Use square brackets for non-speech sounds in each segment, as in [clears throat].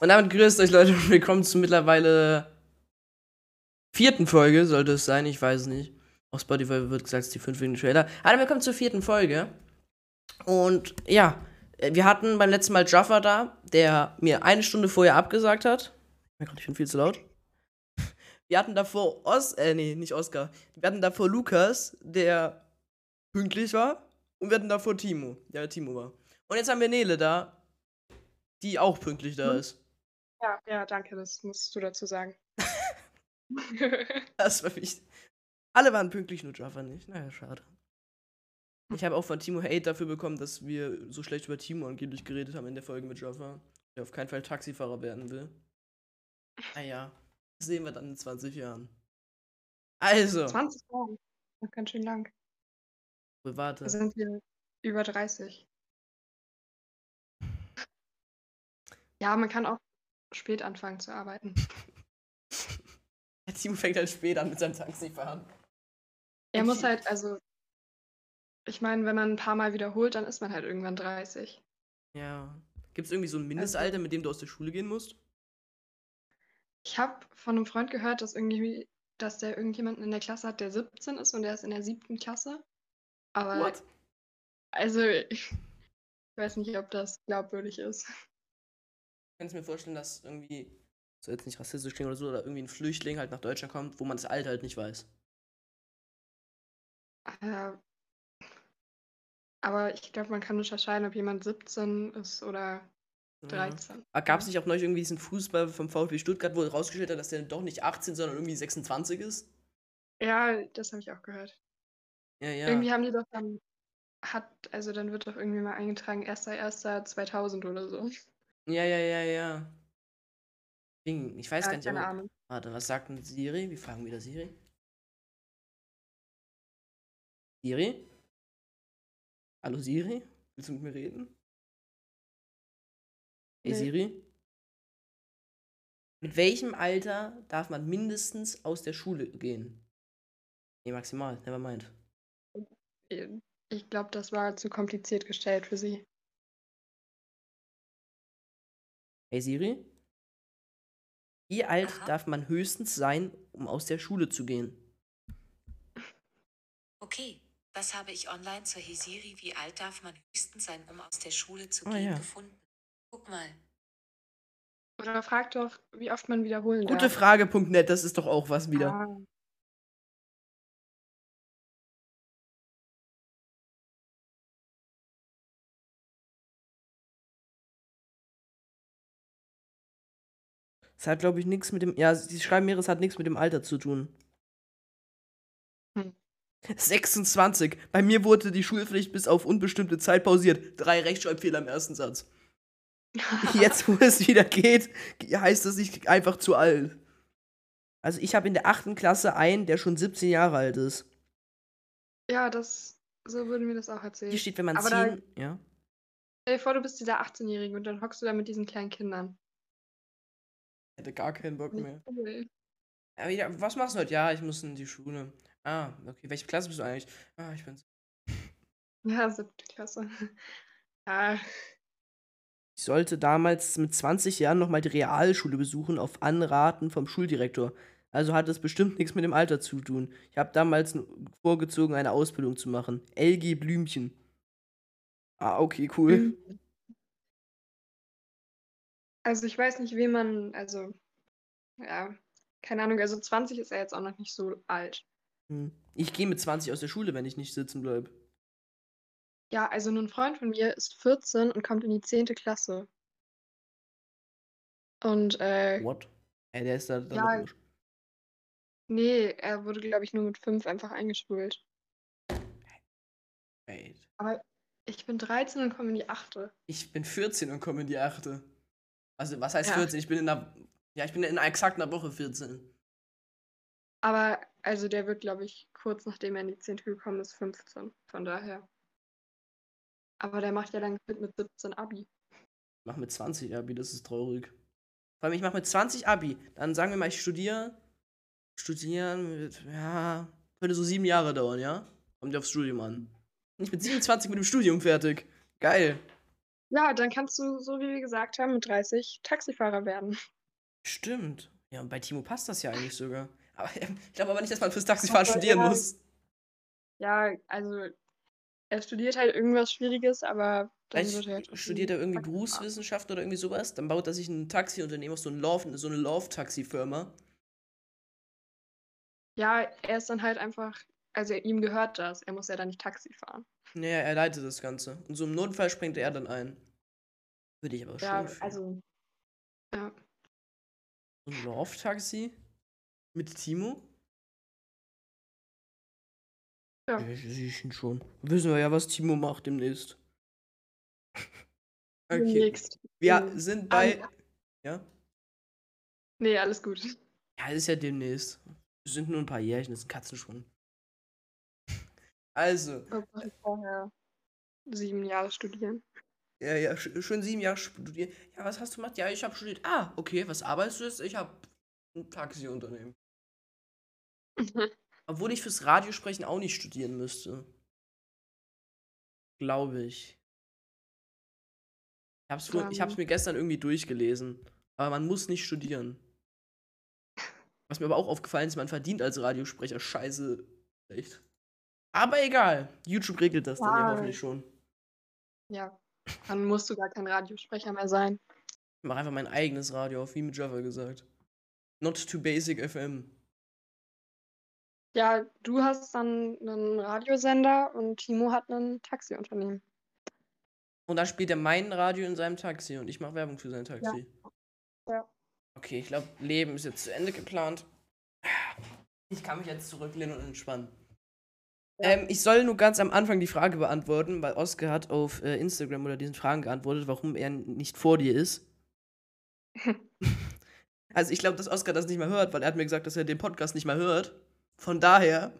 Und damit grüßt euch Leute [laughs] und willkommen zur mittlerweile vierten Folge, sollte es sein, ich weiß nicht. Auf Spotify wird gesagt, es ist die fünf wegen Trailer. Aber willkommen zur vierten Folge. Und ja, wir hatten beim letzten Mal Jaffa da, der mir eine Stunde vorher abgesagt hat. Ich bin viel zu laut. Wir hatten davor Os, äh, nee, nicht Oscar. Wir hatten davor Lukas, der pünktlich war. Und wir hatten davor Timo, der Timo war. Und jetzt haben wir Nele da, die auch pünktlich da Mhm. ist. Ja, ja, danke, das musst du dazu sagen. [laughs] Das war wichtig. Alle waren pünktlich, nur Jaffa nicht. Naja, schade. Ich habe auch von Timo Hate dafür bekommen, dass wir so schlecht über Timo angeblich geredet haben in der Folge mit Jaffa. Der auf keinen Fall Taxifahrer werden will. Naja, das sehen wir dann in 20 Jahren. Also, 20 Jahre. Noch ganz schön lang. warte. Da sind wir über 30. Ja, man kann auch spät anfangen zu arbeiten. [laughs] Der Timo fängt halt spät an mit seinem Taxifahren. Er muss halt, also, ich meine, wenn man ein paar Mal wiederholt, dann ist man halt irgendwann 30. Ja. Gibt es irgendwie so ein Mindestalter, mit dem du aus der Schule gehen musst? Ich habe von einem Freund gehört, dass irgendwie, dass der irgendjemanden in der Klasse hat, der 17 ist und der ist in der siebten Klasse. Aber What? also ich weiß nicht, ob das glaubwürdig ist. Kannst mir vorstellen, dass irgendwie, soll jetzt nicht rassistisch klingen oder so, oder irgendwie ein Flüchtling halt nach Deutschland kommt, wo man das Alter halt nicht weiß. Äh, aber ich glaube, man kann unterscheiden, ob jemand 17 ist oder 13. Aber gab es nicht auch neulich irgendwie diesen Fußball vom VfB Stuttgart, wo rausgestellt hat, dass der doch nicht 18, sondern irgendwie 26 ist? Ja, das habe ich auch gehört. Ja, ja. Irgendwie haben die doch dann, hat, also dann wird doch irgendwie mal eingetragen, 1.1.2000 oder so. Ja, ja, ja, ja. Ding, Ich weiß Ja, gar nicht, keine aber. Ahnung. Warte, was sagt denn Siri? Wir fragen wieder Siri. Siri? Hallo Siri? Willst du mit mir reden? Hey Nee. Siri? Mit welchem Alter darf man mindestens aus der Schule gehen? Nee, maximal, never mind. Ich glaube, das war zu kompliziert gestellt für sie. Hey Siri? Wie alt Aha. darf man höchstens sein, um aus der Schule zu gehen? Okay, was habe ich online zur Hesiri? Wie alt darf man höchstens sein, um aus der Schule zu Ah, gehen, ja. gefunden? Guck mal. Oder frag doch, wie oft man wiederholen Gute darf. Frage.net, das ist doch auch was wieder. Ah, Es hat, glaube ich, nichts mit dem. Ja, sie schreiben mir, es hat nichts mit dem Alter zu tun. Hm. 26. Bei mir wurde die Schulpflicht bis auf unbestimmte Zeit pausiert. Drei Rechtschreibfehler im ersten Satz. [laughs] Jetzt, wo es wieder geht, heißt das nicht einfach zu alt. Also, ich habe in der achten Klasse einen, der schon 17 Jahre alt ist. ja, das, so würde mir das auch erzählen. Hier steht, wenn man Aber da- 10. Ja. Stell dir vor, du bist dieser 18-Jährige und dann hockst du da mit diesen kleinen Kindern. Hätte gar keinen Bock mehr. Aber ja, was machst du heute? Ja, ich muss in die Schule. Ah, okay. Welche Klasse bist du eigentlich? Ah, ich bin. [laughs] Ja, siebte Klasse. Ja, Ich sollte damals mit 20 Jahren nochmal die Realschule besuchen, auf Anraten vom Schuldirektor. Also hat es bestimmt nichts mit dem Alter zu tun. Ich habe damals vorgezogen, eine Ausbildung zu machen. LG Blümchen. Ah, okay, cool. Mhm. Also ich weiß nicht, wen man, also, ja, keine Ahnung, also 20 ist er jetzt auch noch nicht so alt. Hm. Ich gehe mit 20 aus der Schule, wenn ich nicht sitzen bleibe. Ja, also ein Freund von mir ist 14 und kommt in die 10. Klasse. Und, äh, What? Ey, der ist da. da Ja. nee, er wurde, glaube ich, nur mit 5 einfach eingeschult. Wait. Aber ich bin 13 und komme in die 8. Ich bin 14 und komme in die 8. Also, was heißt Ja. 14? Ich bin in einer. Ja, ich bin in exakt einer Woche 14. Aber, also der wird, glaube ich, kurz nachdem er in die 10. gekommen ist, 15. Von daher. Aber der macht ja dann mit, mit 17 Abi. Ich mach mit 20 Abi, das ist traurig. Vor allem, ich mach mit 20 Abi. Dann sagen wir mal, ich studiere. Studieren mit, ja, könnte so sieben Jahre dauern, ja? Kommt ja aufs Studium an. Und ich bin 27 mit dem Studium fertig. Geil. Ja, dann kannst du, so wie wir gesagt haben, mit 30 Taxifahrer werden. Stimmt. Ja, und bei Timo passt das ja eigentlich sogar. Aber ich glaube aber nicht, dass man fürs Taxifahren Aber studieren ja. muss. Ja, also er studiert halt irgendwas Schwieriges, aber dann wird er Vielleicht trotzdem studiert er irgendwie Taxifahrer. Berufswissenschaften oder irgendwie sowas. Dann baut er sich ein Taxiunternehmen auf so, ein Love, so eine Love-Taxi-Firma. Ja, er ist dann halt einfach, also ihm gehört das. Er muss ja dann nicht Taxi fahren. Naja, er leitet das Ganze. Und so im Notfall springt er dann ein. Würde ich aber Ja, schon. fühlen. also, ja. So ein Love-Taxi? Mit Timo? Ja. Ja, sehe ich ihn schon. Wissen wir ja, was Timo macht demnächst. [laughs] Okay. Demnächst. Wir Mhm. sind bei. Ah, Ja? Nee, alles gut. Ja, ist ja demnächst. Es sind nur ein paar Jährchen, das sind Katzen schon. Also, vorher sieben Jahre studieren. ja, ja, sch schön sieben Jahre studiert. Ja, was hast du gemacht? Ja, ich habe studiert. Ah, okay, was arbeitest du jetzt? Ich habe ein Taxiunternehmen. [laughs] Obwohl ich fürs Radiosprechen auch nicht studieren müsste. Glaube ich. Ich hab's, vor, ich hab's Ähm. mir gestern irgendwie durchgelesen. Aber man muss nicht studieren. Was mir aber auch aufgefallen ist, man verdient als Radiosprecher scheiße schlecht. Aber egal. YouTube regelt das dann ja Ja. hoffentlich schon. Ja, dann musst du gar kein Radiosprecher mehr sein. Ich mache einfach mein eigenes Radio auf, wie mit Java gesagt. Not too basic FM. Ja, du hast dann einen Radiosender und Timo hat ein Taxiunternehmen. Und dann spielt er mein Radio in seinem Taxi und ich mache Werbung für sein Taxi. Ja. Okay, ich glaube, Leben ist jetzt zu Ende geplant. Ich kann mich jetzt zurücklehnen und entspannen. Ja. Ähm, ich soll nur ganz am Anfang die Frage beantworten, weil Oskar hat auf äh, Instagram oder diesen Fragen geantwortet, warum er nicht vor dir ist. [laughs] [laughs] also ich glaube, dass Oskar das nicht mehr hört, weil er hat mir gesagt, dass er den Podcast nicht mehr hört. Von daher,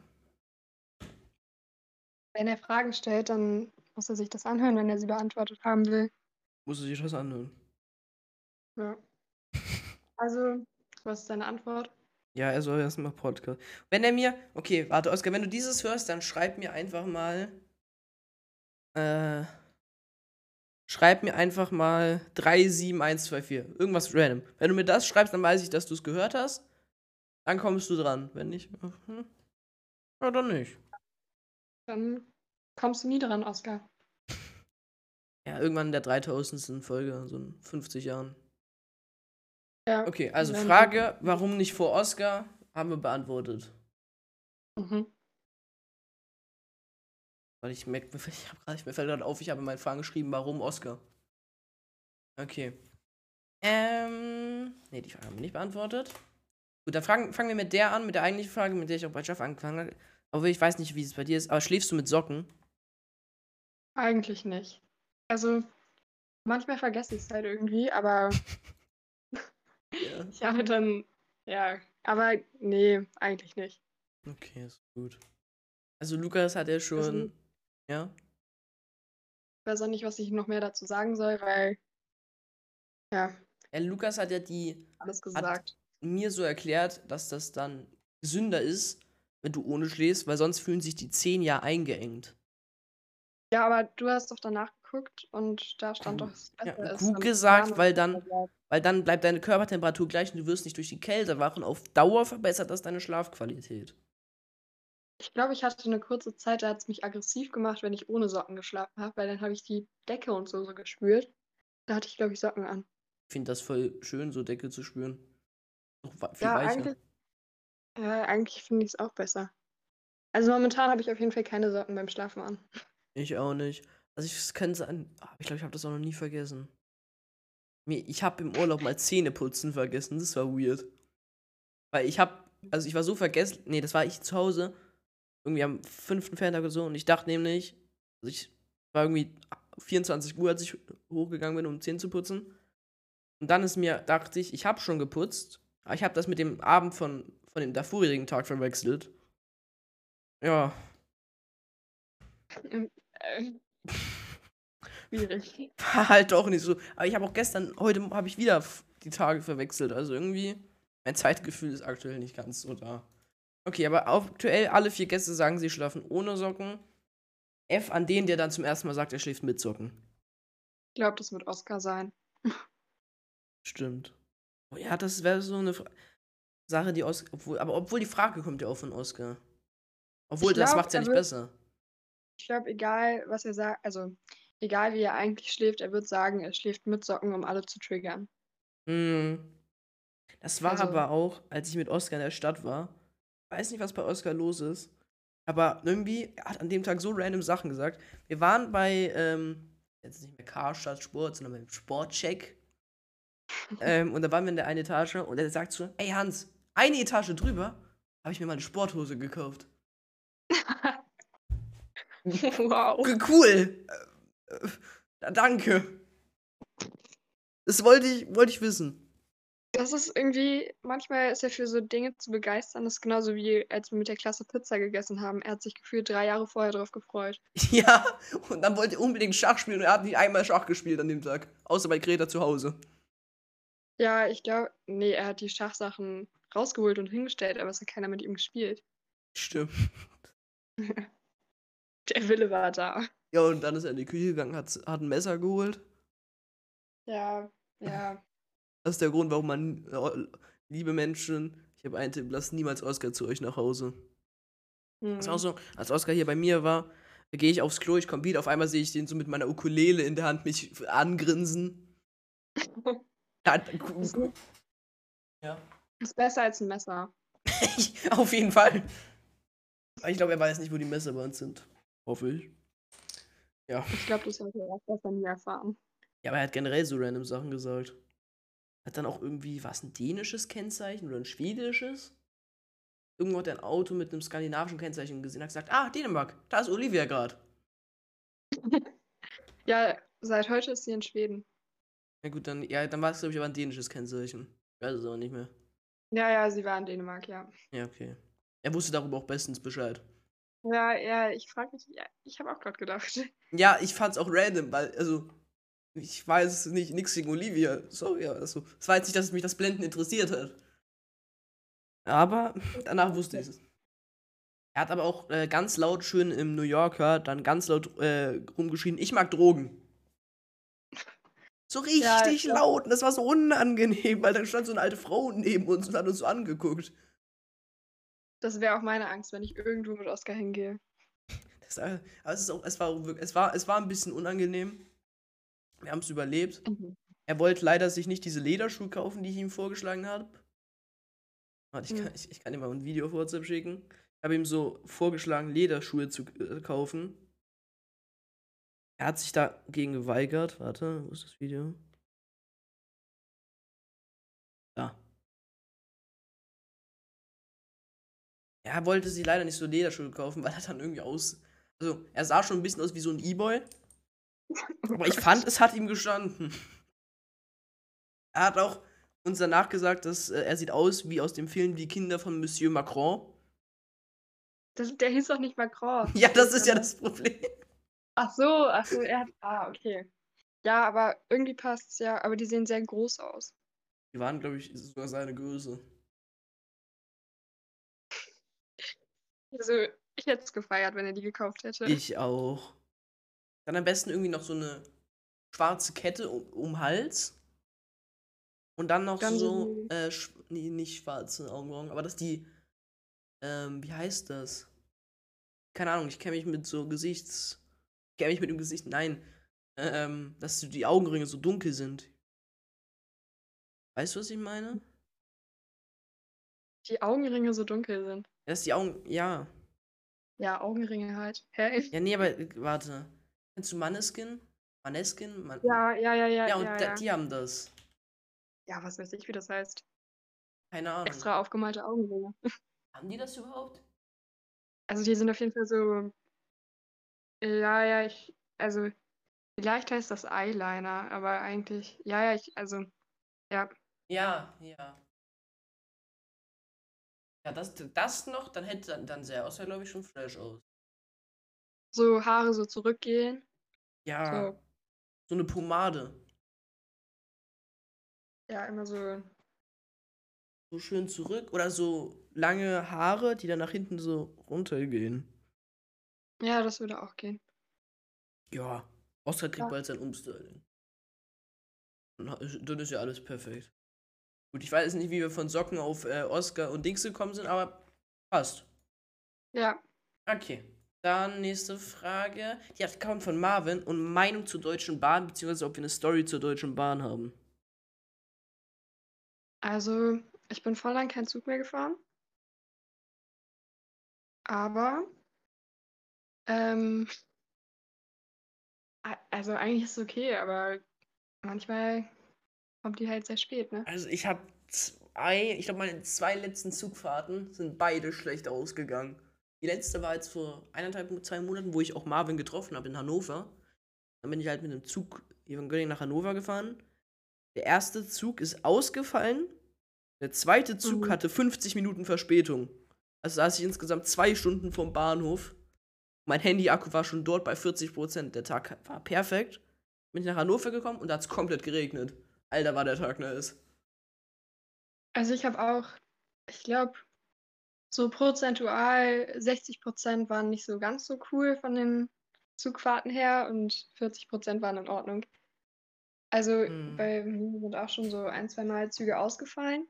Wenn er Fragen stellt, dann muss er sich das anhören, wenn er sie beantwortet haben will. muss er sich das anhören. Ja. Also, was ist deine Antwort? Ja, er soll erstmal Podcast. Wenn er mir. Okay, warte, Oskar, wenn du dieses hörst, dann schreib mir einfach mal. Äh. Schreib mir einfach mal 37124. Irgendwas random. Wenn du mir das schreibst, dann weiß ich, dass du es gehört hast. Dann kommst du dran. Wenn nicht. Hm, ja, dann nicht. Dann kommst du nie dran, Oskar. [laughs] Ja, irgendwann in der 3000. Folge, so in 50 Jahren. Ja. Okay, also Frage, warum nicht vor Oscar, haben wir beantwortet. Mhm. Weil ich merke, [laughs] ich hab grad, mir fällt gerade auf, ich habe in meinen Fragen geschrieben, warum Oscar. Okay. Ähm. Ne, die Frage haben wir nicht beantwortet. Gut, dann fragen, fangen wir mit der an, mit der eigentlichen Frage, mit der ich auch bei Jeff angefangen habe. Obwohl ich weiß nicht, wie es bei dir ist, aber schläfst du mit Socken? Eigentlich nicht. Also, manchmal vergesse ich es halt irgendwie, aber [laughs] Ja. [laughs] ich habe dann, ja, aber nee, eigentlich nicht. Okay, ist gut. Also Lukas hat ja schon. Also- ja? Ich weiß auch nicht, was ich noch mehr dazu sagen soll, weil, ja, ja? Lukas hat ja die alles gesagt. mir so erklärt, dass das dann gesünder ist, wenn du ohne schläfst, weil sonst fühlen sich die Zehen ja eingeengt. Ja, aber du hast doch danach geguckt und da stand doch, ja, gut gesagt, weil dann-. Weil dann bleibt deine Körpertemperatur gleich und du wirst nicht durch die Kälte wachen. Auf Dauer verbessert das deine Schlafqualität. Ich glaube, ich hatte eine kurze Zeit, da hat es mich aggressiv gemacht, wenn ich ohne Socken geschlafen habe, weil dann habe ich die Decke und so, so gespürt. Da hatte ich, glaube ich, Socken an. Ich finde das voll schön, so Decke zu spüren. Noch wa- viel Ja, weicher. eigentlich, ja, eigentlich finde ich es auch besser. Also momentan habe ich auf jeden Fall keine Socken beim Schlafen an. Ich auch nicht. Also ich könnte sein. ah, Ich glaube, ich habe das auch noch nie vergessen. Ich habe im Urlaub mal Zähne putzen vergessen. Das war weird. Weil ich habe, also ich war so vergessen. Nee, das war ich zu Hause. Irgendwie am fünften Ferntag oder so. Und ich dachte nämlich, also ich war irgendwie 24 Uhr, als ich hochgegangen bin, um Zähne zu putzen. Und dann ist mir, dachte ich, ich habe schon geputzt. Aber ich habe das mit dem Abend von, von dem davorigen Tag verwechselt. Ja, Äh, schwierig. War halt doch nicht so. Aber ich habe auch gestern, heute habe ich wieder die Tage verwechselt. Also irgendwie, mein Zeitgefühl ist aktuell nicht ganz so da. Okay, aber aktuell alle vier Gäste sagen, sie schlafen ohne Socken. F an den, der dann zum ersten Mal sagt, er schläft mit Socken. glaube, das wird Oscar sein. Stimmt. Oh ja, das wäre so eine Fra Sache, die Oscar. Obwohl, aber obwohl die Frage kommt ja auch von Oscar. Obwohl, Ich das glaub, macht's ja nicht besser. Ich glaube, egal, was er sagt, also egal, wie er eigentlich schläft, er wird sagen, er schläft mit Socken, um alle zu triggern. Mhm. Das war Also- aber auch, als ich mit Oscar in der Stadt war. Weiß nicht, was bei Oscar los ist. Aber irgendwie, er hat an dem Tag so random Sachen gesagt. Wir waren bei, ähm, jetzt nicht mehr Karstadt Sport, sondern beim Sportcheck. [laughs] ähm, und da waren wir in der einen Etage und er sagt so, ey Hans, eine Etage drüber habe ich mir mal eine Sporthose gekauft. [laughs] [laughs] wow. Cool. Äh, äh, danke. Das wollte ich, wollte ich wissen. Das ist irgendwie, manchmal ist er für so Dinge zu begeistern. Das ist genauso wie, als wir mit der Klasse Pizza gegessen haben. Er hat sich gefühlt drei Jahre vorher drauf gefreut. [laughs] Ja, und dann wollte er unbedingt Schach spielen und er hat nicht einmal Schach gespielt an dem Tag. Außer bei Greta zu Hause. Ja, ich glaube, nee, er hat die Schachsachen rausgeholt und hingestellt, aber es hat keiner mit ihm gespielt. Stimmt. [laughs] [laughs] Der Wille war da. Ja, und dann ist er in die Küche gegangen, hat, hat ein Messer geholt. Ja, ja. [laughs] Das ist der Grund, warum man, äh, liebe Menschen, ich habe einen Tipp, lasst niemals Oscar zu euch nach Hause. Das ist auch Hm. so, als Oscar hier bei mir war, gehe ich aufs Klo, ich komme wieder, auf einmal sehe ich den so mit meiner Ukulele in der Hand mich angrinsen. [laughs] Ja, Ist, ja. ist besser als ein Messer. auf jeden Fall. Ich glaube, er weiß nicht, wo die Messer bei uns sind. Hoffe ich. Ja. Ich glaube, das sollte er erst besser nie erfahren. Ja, aber er hat generell so random Sachen gesagt. Hat dann auch irgendwie, was ein dänisches Kennzeichen oder ein schwedisches? Irgendwo hat er ein Auto mit einem skandinavischen Kennzeichen gesehen, hat gesagt, ah, Dänemark, da ist Olivia gerade. [laughs] Ja, seit heute ist sie in Schweden. Na gut, dann, ja, dann war es, glaube ich, aber ein dänisches Kennzeichen. Ich weiß es aber nicht mehr. Ja, ja, sie war in Dänemark, ja. Ja, okay. Er wusste darüber auch bestens Bescheid. Ja, ja, ich frage mich, ja, ich habe auch gerade gedacht. [laughs] Ja, ich fand's auch random, weil, also, ich weiß nicht, nix gegen Olivia. Sorry, also, es war jetzt nicht, dass mich das Blenden interessiert hat. Aber [laughs] danach wusste ich es. Er hat aber auch äh, ganz laut schön im New Yorker dann ganz laut äh, rumgeschrien, ich mag Drogen. So richtig Ja, laut und das war so unangenehm, weil dann stand so eine alte Frau neben uns und hat uns so angeguckt. Das wäre auch meine Angst, wenn ich irgendwo mit Oscar hingehe. Das, aber es, auch, es, war, es, war, es war ein bisschen unangenehm. Wir haben es überlebt. Er wollte leider sich nicht diese Lederschuhe kaufen, die ich ihm vorgeschlagen habe. Warte, ich Hm. kann, ich, ich kann dir mal ein Video auf WhatsApp schicken. Ich habe ihm so vorgeschlagen, Lederschuhe zu äh, kaufen. Er hat sich dagegen geweigert. Warte, wo ist das Video? Er wollte sich leider nicht so Lederschuhe kaufen, weil er dann irgendwie aus. Also, er sah schon ein bisschen aus wie so ein E-Boy. Aber ich fand, es hat ihm gestanden. Er hat auch uns danach gesagt, dass äh, er sieht aus wie aus dem Film Die Kinder von Monsieur Macron. Das, der hieß doch nicht Macron. [laughs] Ja, das ist ja das Problem. Ach so, ach so, er hat. Ah, okay. Ja, aber irgendwie passt es ja. Aber die sehen sehr groß aus. Die waren, glaube ich, sogar seine Größe. Also, ich hätte es gefeiert, wenn er die gekauft hätte. Ich auch. Dann am besten irgendwie noch so eine schwarze Kette um, um Hals. Und dann noch Dann so, äh, nee, nicht schwarze Augenbrauen, aber dass die, ähm, wie heißt das? Keine Ahnung, ich kenne mich mit so Gesichts, ich kenne mich mit dem Gesicht, nein, ähm, dass die Augenringe so dunkel sind. Weißt du, was ich meine? Die Augenringe so dunkel sind. Dass die Augen, ja. Ja, Augenringe halt. Hä? Ja, nee, aber äh, warte. Kennst du Manneskin? Manneskin? Man Ja, ja, ja, ja. ja, und ja, ja. die haben das. ja, was weiß ich, wie das heißt. Keine Ahnung. Extra aufgemalte Augenringe. [laughs] Haben die das überhaupt? Also die sind auf jeden Fall so. Ja, ja, ich. Also, vielleicht heißt das Eyeliner, aber eigentlich. Ja, ja, ich. Also, ja. Ja, ja. Ja, das, das noch, dann hätte dann, dann sähe Oscar, glaube ich, schon fresh aus. So Haare so zurückgehen. Ja, So. so eine Pomade. Ja, immer so. So schön zurück. Oder so lange Haare, die dann nach hinten so runtergehen. Ja, das würde auch gehen. Ja, Oscar kriegt Ja. bald sein Umstyling. Dann ist ja alles perfekt. Gut, ich weiß nicht, wie wir von Socken auf äh, Oscar und Dings gekommen sind, aber passt. Ja, Okay. Dann nächste Frage. Die hat kommt von Marvin und Meinung zur Deutschen Bahn, beziehungsweise ob wir eine Story zur Deutschen Bahn haben. also ich bin voll lang kein Zug mehr gefahren. Aber, ähm, also eigentlich ist es okay, aber manchmal kommt die halt sehr spät, ne? Also ich habe zwei, ich glaube meine zwei letzten Zugfahrten sind beide schlecht ausgegangen. Die letzte war jetzt vor eineinhalb, zwei Monaten, wo ich auch Marvin getroffen habe in Hannover. Dann bin ich halt mit dem Zug hier von Göttingen nach Hannover gefahren. Der erste Zug ist ausgefallen. Der zweite Zug Mhm. hatte 50 Minuten Verspätung. Also saß ich insgesamt zwei Stunden vom Bahnhof. Mein Handy-Akku war schon dort bei 40%. Der Tag war perfekt. Bin ich nach Hannover gekommen und da hat es komplett geregnet. Alter, war der Tag nice. Also ich habe auch, ich glaube, so prozentual 60% waren nicht so ganz so cool von den Zugfahrten her und 40% waren in Ordnung. Also Hm. bei mir sind auch schon so ein, zwei Mal Züge ausgefallen.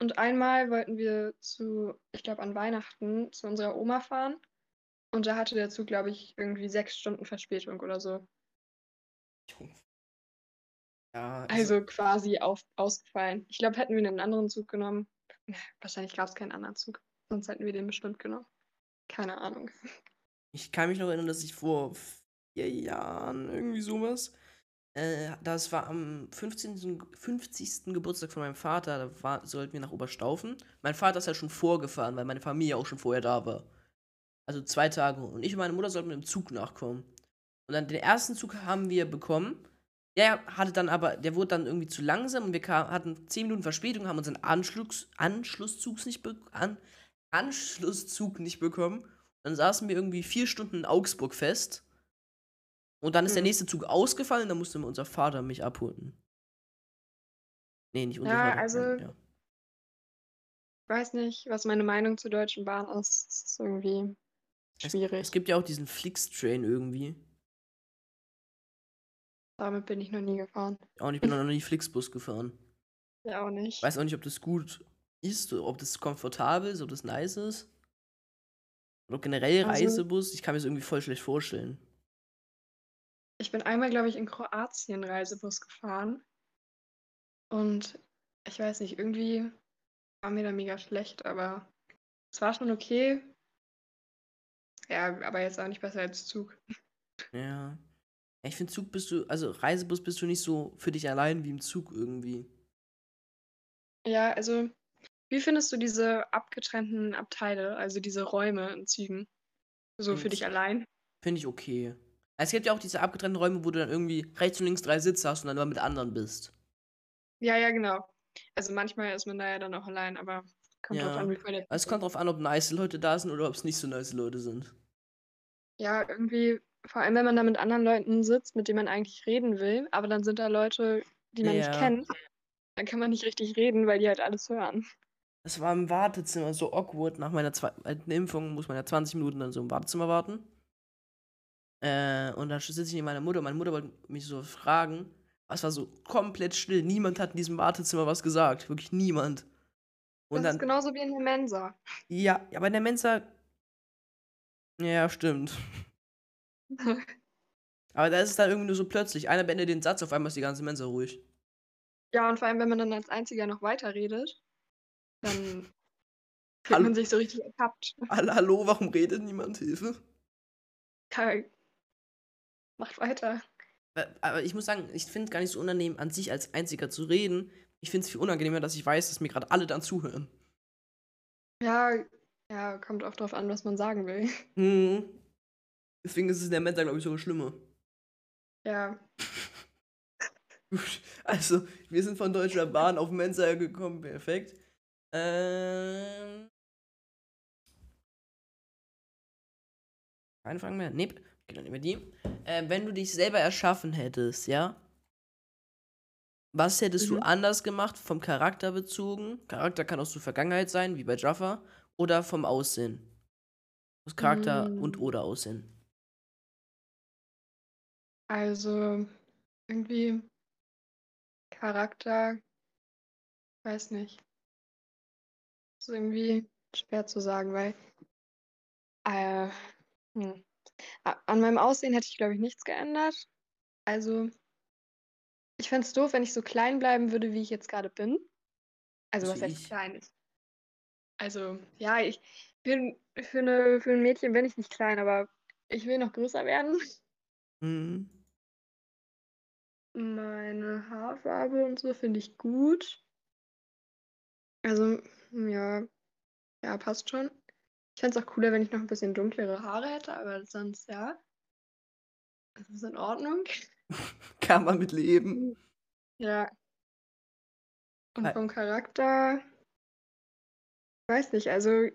Und einmal wollten wir zu, ich glaube an Weihnachten, zu unserer Oma fahren. Und da hatte der Zug, glaube ich, irgendwie sechs Stunden Verspätung oder so. Ja, Also quasi auf, ausgefallen. Ich glaube, hätten wir einen anderen Zug genommen, wahrscheinlich gab es keinen anderen Zug. Sonst hätten wir den bestimmt genommen. Keine Ahnung. ich kann mich noch erinnern, dass ich vor vier Jahren irgendwie sowas. Äh, das war am 15. 50. Geburtstag von meinem Vater. Da war, sollten wir nach Oberstaufen. Mein Vater ist ja schon vorgefahren, weil meine Familie auch schon vorher da war. Also zwei Tage. Und ich und meine Mutter sollten mit dem Zug nachkommen. Und dann den ersten Zug haben wir bekommen. Der hatte dann aber, der wurde dann irgendwie zu langsam und wir kam, hatten 10 Minuten Verspätung, haben unseren Anschluss, Anschlusszug nicht an, Anschlusszug nicht bekommen. Dann saßen wir irgendwie vier Stunden in Augsburg fest. Und dann ist der Mhm. nächste Zug ausgefallen, dann musste unser Vater mich abholen. Nee, nicht unser Ja, Vater. also- ja. Ich weiß nicht, was meine Meinung zur Deutschen Bahn ist. Es ist irgendwie Es, schwierig. es gibt ja auch diesen Flixtrain irgendwie. Damit bin ich noch nie gefahren. Und ich bin noch nie Flixbus gefahren. Ja, auch nicht. Ich weiß auch nicht, ob das gut ist, ob das komfortabel ist, ob das nice ist. Oder generell Also- Reisebus, ich kann mir das irgendwie voll schlecht vorstellen. Ich bin einmal, glaube ich, in Kroatien Reisebus gefahren. Und ich weiß nicht, irgendwie war mir da mega schlecht, aber es war schon okay. Ja, aber jetzt auch nicht besser als Zug. Ja. Ja, Ich finde, Zug bist du, also Reisebus bist du nicht so für dich allein wie im Zug irgendwie. Ja, also, wie findest du diese abgetrennten Abteile, also diese Räume in Zügen? So für dich allein? Finde ich okay. Es gibt ja auch diese abgetrennten Räume, wo du dann irgendwie rechts und links drei Sitze hast und dann immer mit anderen bist. Ja, ja, genau. Also manchmal ist man da ja dann auch allein, aber kommt drauf Ja. an, wie voll Also es kommt drauf an, ob nice Leute da sind oder ob es nicht so nice Leute sind. Ja, irgendwie, vor allem wenn man da mit anderen Leuten sitzt, mit denen man eigentlich reden will, aber dann sind da Leute, die man Ja. nicht kennt, dann kann man nicht richtig reden, weil die halt alles hören. Es war im Wartezimmer so awkward. Nach meiner zweiten Impfung muss man ja 20 Minuten dann so im Wartezimmer warten. Äh, und dann sitze ich neben meiner Mutter. Meine Mutter wollte mich so fragen. Es war so komplett still. Niemand hat in diesem Wartezimmer was gesagt. Wirklich niemand. Und das dann. ist genauso wie in der Mensa. Ja, aber in der Mensa. Ja, stimmt. [laughs] Aber da ist es dann irgendwie nur so plötzlich. Einer beendet den Satz, auf einmal ist die ganze Mensa ruhig. Ja, und vor allem, wenn man dann als Einziger noch weiterredet, dann [laughs] fühlt man sich so richtig ertappt. Hallo, hallo, warum redet niemand? Hilfe? Kai, macht weiter. Aber ich muss sagen, ich finde es gar nicht so unangenehm, an sich als Einziger zu reden. Ich finde es viel unangenehmer, dass ich weiß, dass mir gerade alle dann zuhören. Ja, ja, kommt auch drauf an, was man sagen will. Hm. Deswegen ist es in der Mensa, glaube ich, sogar schlimmer. Ja, [laughs] Gut, Also, wir sind von Deutscher Bahn auf Mensa gekommen. Perfekt. Ähm. Keine Fragen mehr? Nee, okay, dann nehmen wir die. Äh, wenn du dich selber erschaffen hättest, ja? Was hättest du Mhm. anders gemacht, vom Charakter bezogen? Charakter kann auch so Vergangenheit sein, wie bei Jaffa, oder vom Aussehen? Das Charakter Mm. und oder Aussehen. Also irgendwie, Charakter, weiß nicht. Ist irgendwie schwer zu sagen, weil äh, hm. An meinem Aussehen hätte ich, glaube ich, nichts geändert. Also, ich fände es doof, wenn ich so klein bleiben würde, wie ich jetzt gerade bin. Also, So was heißt klein? Also, ja, ich bin für eine, für ein Mädchen bin ich nicht klein, aber ich will noch größer werden. Mhm. Meine Haarfarbe und so finde ich gut. Also, ja, ja, passt schon. Ich fände es auch cooler, wenn ich noch ein bisschen dunklere Haare hätte, aber sonst, ja. Das ist in Ordnung. [laughs] Kann man mit leben. Ja. Und vom Charakter, weiß nicht, also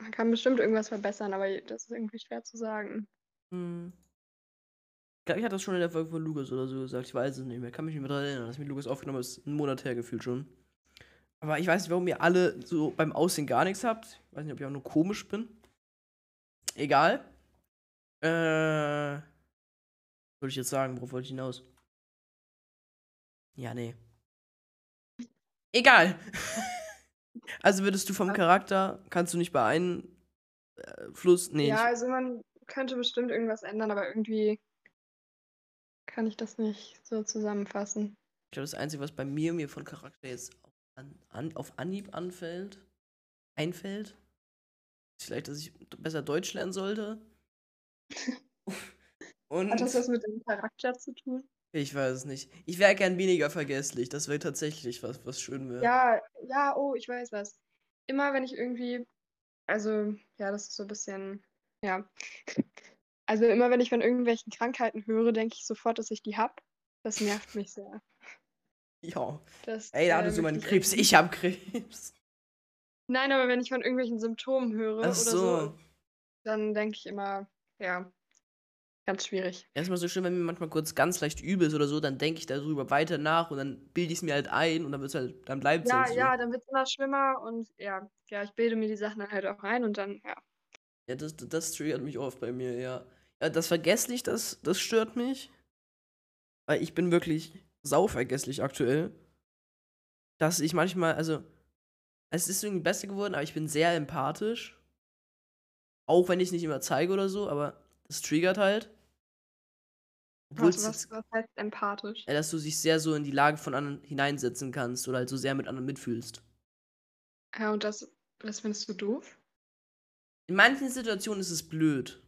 man kann bestimmt irgendwas verbessern, aber das ist irgendwie schwer zu sagen. Hm. Ich glaube, ich hatte das schon in der Folge von Lukas oder so gesagt. Ich weiß es nicht mehr. Kann mich nicht mehr daran erinnern, dass ich mit Lukas aufgenommen. Ist einen Monat her gefühlt schon. Aber ich weiß nicht, warum ihr alle so beim Aussehen gar nichts habt. Ich weiß nicht, ob ich auch nur komisch bin. Egal. Äh. Wollte ich jetzt sagen, worauf wollte ich hinaus? Ja, nee. Egal. [laughs] also würdest du vom Charakter, kannst du nicht beeinflussen? Nee, Ja, also man könnte bestimmt irgendwas ändern, aber irgendwie kann ich das nicht so zusammenfassen. Ich glaube, das Einzige, was bei mir mir von Charakter jetzt auf, an, an, auf Anhieb anfällt, einfällt, ist vielleicht, dass ich besser Deutsch lernen sollte. [laughs] Und Hat das was mit dem Charakter zu tun? ich weiß es nicht. Ich wäre gern weniger vergesslich. Das wäre tatsächlich was, was schön wäre. Ja, ja, oh, ich weiß was. Immer wenn ich irgendwie, also, ja, das ist so ein bisschen, ja. Also immer wenn ich von irgendwelchen Krankheiten höre, denke ich sofort, dass ich die hab. Das nervt mich sehr. Ja. Das, Ey, da äh, hattest du möchte meinen ich Krebs. Ich hab Krebs. Nein, aber wenn ich von irgendwelchen Symptomen höre Ach oder so. so, dann denke ich immer, ja, ganz schwierig. Erstmal so schön, wenn mir manchmal kurz ganz leicht übel ist oder so, dann denke ich darüber weiter nach und dann bilde ich es mir halt ein und dann wird's halt, dann bleibt es Ja, halt so. ja, dann wird es immer schlimmer und ja, ja, ich bilde mir die Sachen dann halt auch ein und dann, ja. Ja, das, das triggert mich oft bei mir, ja. Ja das vergesslich, das, das stört mich. Weil ich bin wirklich sauvergesslich aktuell. Dass ich manchmal, also, es ist irgendwie besser geworden, aber ich bin sehr empathisch. Auch wenn ich es nicht immer zeige oder so, aber das triggert halt. Obwohl Was, was, was heißt empathisch? ja, dass du dich sehr so in die Lage von anderen hineinsetzen kannst oder halt so sehr mit anderen mitfühlst. Ja, und das, das findest du doof? In manchen Situationen ist es blöd.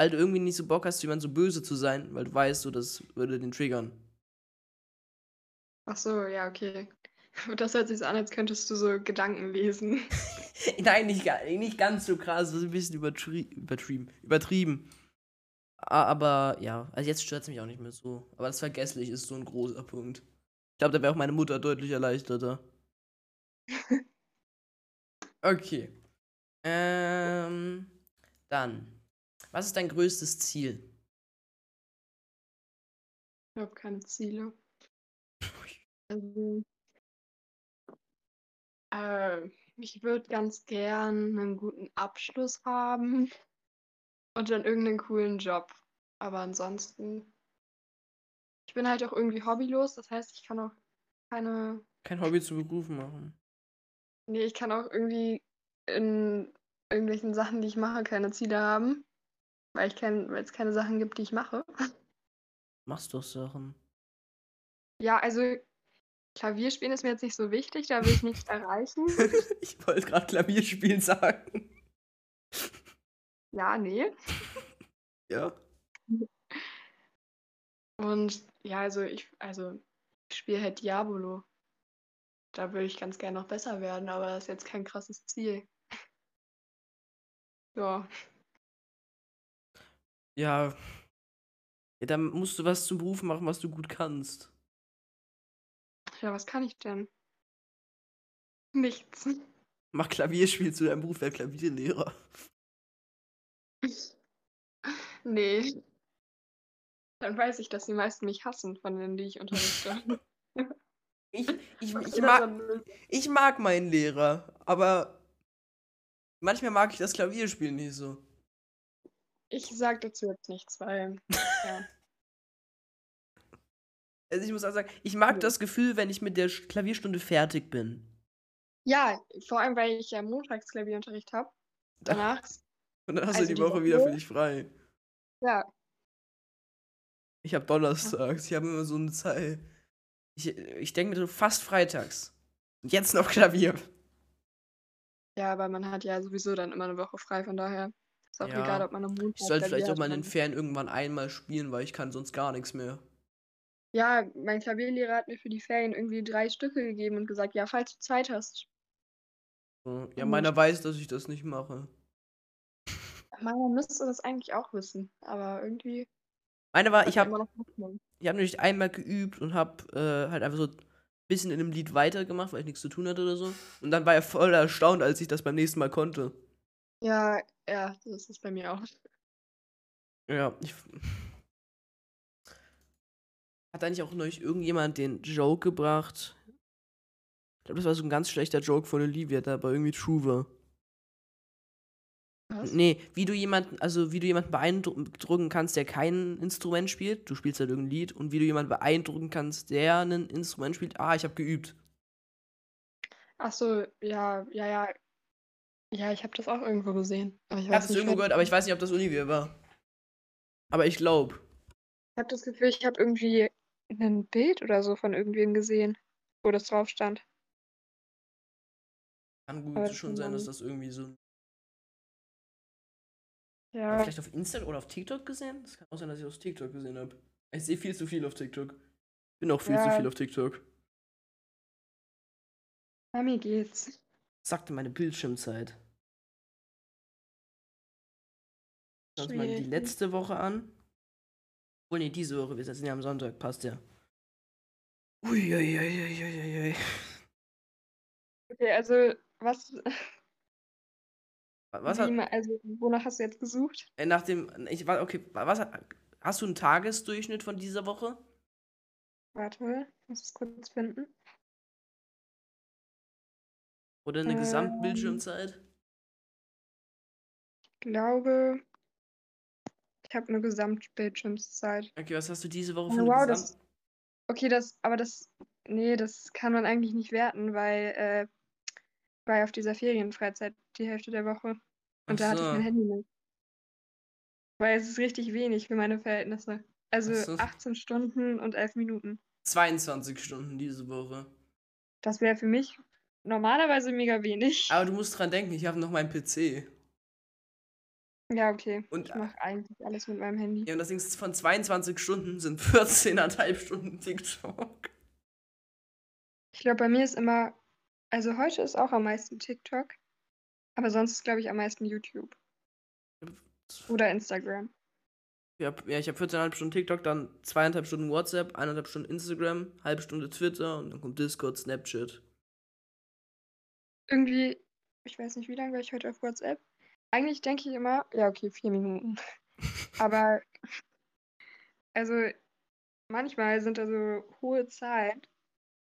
Weil du irgendwie nicht so Bock hast, jemand so böse zu sein, weil du weißt, so, das würde den triggern. Ach so, ja, okay. Aber [laughs] das hört sich so an, als könntest du so Gedanken lesen. [laughs] Nein, nicht, nicht ganz so krass, das ist ein bisschen übertrie übertrieben. Übertrieben. Aber ja, also jetzt stört es mich auch nicht mehr so. Aber das Vergesslich ist so ein großer Punkt. Ich glaube, da wäre auch meine Mutter deutlich erleichterter. [laughs] Okay. Ähm, dann. Was ist dein größtes Ziel? Ich habe keine Ziele. Also, äh, ich würde ganz gern einen guten Abschluss haben und dann irgendeinen coolen Job. Aber ansonsten, ich bin halt auch irgendwie hobbylos, das heißt, ich kann auch keine, Kein Hobby zu Beruf machen. nee, ich kann auch irgendwie in irgendwelchen Sachen, die ich mache, keine Ziele haben, weil ich kein, weil es keine Sachen gibt, die ich mache. Machst doch Sachen. Ja, also Klavierspielen ist mir jetzt nicht so wichtig, da will ich nichts [laughs] erreichen. [laughs] ich wollte gerade Klavierspielen sagen. Ja, nee. [laughs] Ja. Und ja, also ich, also ich spiele halt Diabolo. Da würde ich ganz gerne noch besser werden, aber das ist jetzt kein krasses Ziel. Ja, Ja. Ja, dann musst du was zum Beruf machen, was du gut kannst. ja, was kann ich denn? Nichts. Mach Klavierspiel zu deinem Beruf, werd Klavierlehrer. Nee. Dann weiß ich, dass die meisten mich hassen, von denen, die ich unterrichte. [laughs] Ich, ich, ich, mag, ich mag meinen Lehrer, aber manchmal mag ich das Klavierspiel nicht so. Ich sag dazu jetzt nichts, weil [laughs] ja. Also ich muss auch sagen, ich mag das Gefühl, wenn ich mit der Klavierstunde fertig bin. Ja, vor allem, weil ich ja montags Klavierunterricht habe. [laughs] Danach, Und dann hast Also du die die Woche Woche- wieder für dich frei. ja, Ich habe donnerstags, ich habe immer so eine Zeit. Ich, ich denke mir so fast freitags. Und jetzt noch Klavier. ja, aber man hat ja sowieso dann immer eine Woche frei, von daher ist auch Ja. egal, ob man am Montag Ich sollte vielleicht auch mal in den Ferien irgendwann einmal spielen, weil ich kann sonst gar nichts mehr. Ja, mein Klavierlehrer hat mir für die Ferien irgendwie drei Stücke gegeben und gesagt, ja, falls du Zeit hast. Ja, meiner weiß, dass ich das nicht mache. Meiner müsste das eigentlich auch wissen, aber irgendwie. Meine war, ich habe ich hab nämlich einmal geübt und habe äh, halt einfach so ein bisschen in dem Lied weitergemacht, weil ich nichts zu tun hatte oder so. Und dann war er voll erstaunt, als ich das beim nächsten Mal konnte. Ja, ja, das ist bei mir auch. Ja, ich. Hat eigentlich auch neulich irgendjemand den Joke gebracht? Ich glaube, das war so ein ganz schlechter Joke von Olivia, der aber irgendwie true war. Was? Nee, wie du jemanden, also wie du jemanden beeindrucken kannst, der kein Instrument spielt, du spielst halt irgendein Lied, und wie du jemanden beeindrucken kannst, der ein Instrument spielt, ah, ich habe geübt. Ach so, ja, ja, ja. Ja, ich habe das auch irgendwo gesehen. Aber ich habe es irgendwo gehört, aber ich weiß nicht, ob das Olivia war. Aber ich glaube. Ich habe das Gefühl, ich habe irgendwie ein Bild oder so von irgendwem gesehen, wo das drauf stand. Kann gut Aber schon sein, dass das irgendwie so. Ja, Vielleicht auf Insta oder auf TikTok gesehen? Das kann auch sein, dass ich auf TikTok gesehen habe. Ich sehe viel zu viel auf TikTok. Bin auch viel zu Ja. viel auf TikTok. mir geht's. Sagte meine Bildschirmzeit. Schauen wir uns mal die letzte Woche an. Oh nee, diese Woche. Wir sind ja am Sonntag. Passt ja. Uiuiuiuiui. Okay, also was, Was hat, ma- also wonach hast du jetzt gesucht? äh, nach dem, ich war, okay, was hat, hast du einen Tagesdurchschnitt von dieser Woche? Warte, ich muss es kurz finden. Oder eine Ähm. Gesamtbildschirmzeit? Ich glaube, ich habe eine Gesamtbildschirmszeit. Okay, was hast du diese Woche Oh, für eine wow, Gesamt... das, okay, das, aber das, nee, das kann man eigentlich nicht werten, weil, äh, ich war ja auf dieser Ferienfreizeit die Hälfte der Woche. Und da Ach hatte ich mein Handy mit. Weil es ist richtig wenig für meine Verhältnisse. Also so. 18 Stunden und 11 Minuten. 22 Stunden diese Woche. Das wäre für mich normalerweise mega wenig. Aber du musst dran denken, ich habe noch meinen PC. Ja, okay. Und- ich mache eigentlich alles mit meinem Handy. Ja, und das Ding ist, von 22 Stunden sind 14,5 Stunden TikTok. Ich glaube, bei mir ist immer, also heute ist auch am meisten TikTok, aber sonst ist, glaube ich, am meisten YouTube oder Instagram. Ja, ja ich habe 14,5 Stunden TikTok, dann 2,5 Stunden WhatsApp, 1,5 Stunden Instagram, halbe Stunde Twitter und dann kommt Discord, Snapchat. Irgendwie, ich weiß nicht, wie lange war ich heute auf WhatsApp. Eigentlich denke ich immer, ja, okay, vier Minuten. [laughs] Aber, also, manchmal sind da so hohe Zahlen.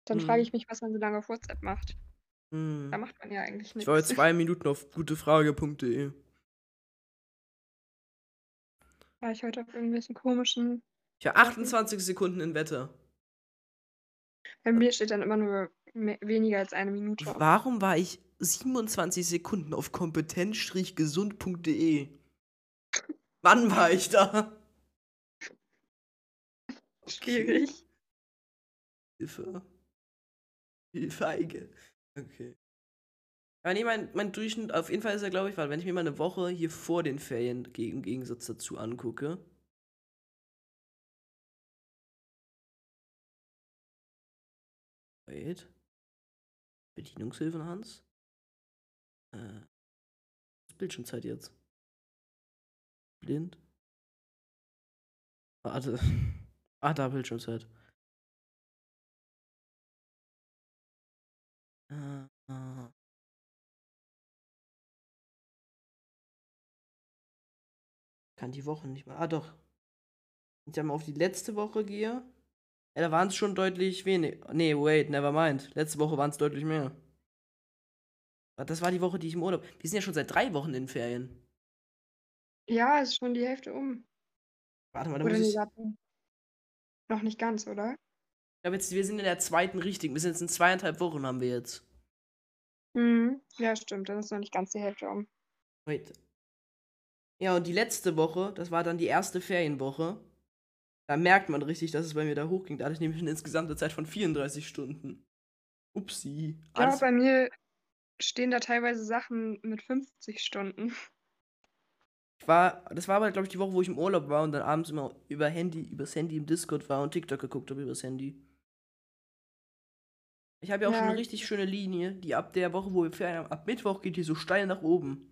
Dann frage Mhm. ich mich, was man so lange auf WhatsApp macht. Hm. Da macht man ja eigentlich Ich nichts. war jetzt zwei Minuten auf gutefrage.de. War ich heute auf irgendwelchen komischen. Ich war 28 Sekunden in Wetter. Bei mir steht dann immer nur weniger als eine Minute. Warum war ich 27 Sekunden auf kompetent-gesund.de? Wann war ich da? Schwierig. Hilfe. Wie feige. Okay. Aber nee, mein, mein Durchschnitt, auf jeden Fall ist er, glaube ich, weil wenn ich mir mal eine Woche hier vor den Ferien im Gegensatz dazu angucke. Wait. Bedienungshilfen, Hans? Äh. Bildschirmzeit jetzt? Blind? Warte. [laughs] Ah, da Bildschirmzeit. Äh, äh. Kann die Woche nicht mal. Ah, doch. Wenn ich dann mal auf die letzte Woche gehe. Ja, da waren es schon deutlich wenig. Nee, wait, never mind. Letzte Woche waren es deutlich mehr. Das war die Woche, die ich im Urlaub. Wir sind ja schon seit drei Wochen in Ferien. Ja, ist schon die Hälfte um. Warte mal, da Oder muss ich. Noch nicht ganz, oder? glaube jetzt, wir sind in der zweiten richtigen. Wir sind jetzt in zweieinhalb Wochen haben wir jetzt. Mhm. Ja, stimmt. Dann ist noch nicht ganz die Hälfte um. Wait. Ja, und die letzte Woche, das war dann die erste Ferienwoche. Da merkt man richtig, dass es bei mir da hochging. Da hatte ich nämlich eine insgesamte Zeit von 34 Stunden. Upsi. Ja, bei mir stehen da teilweise Sachen mit 50 Stunden. Ich war, das war aber, glaube ich, die Woche, wo ich im Urlaub war und dann abends immer über Handy, übers Handy im Discord war und TikTok geguckt habe übers Handy. Ich habe ja auch schon Ja. eine richtig schöne Linie, die ab der Woche, wo wir haben, ab Mittwoch geht die so steil nach oben.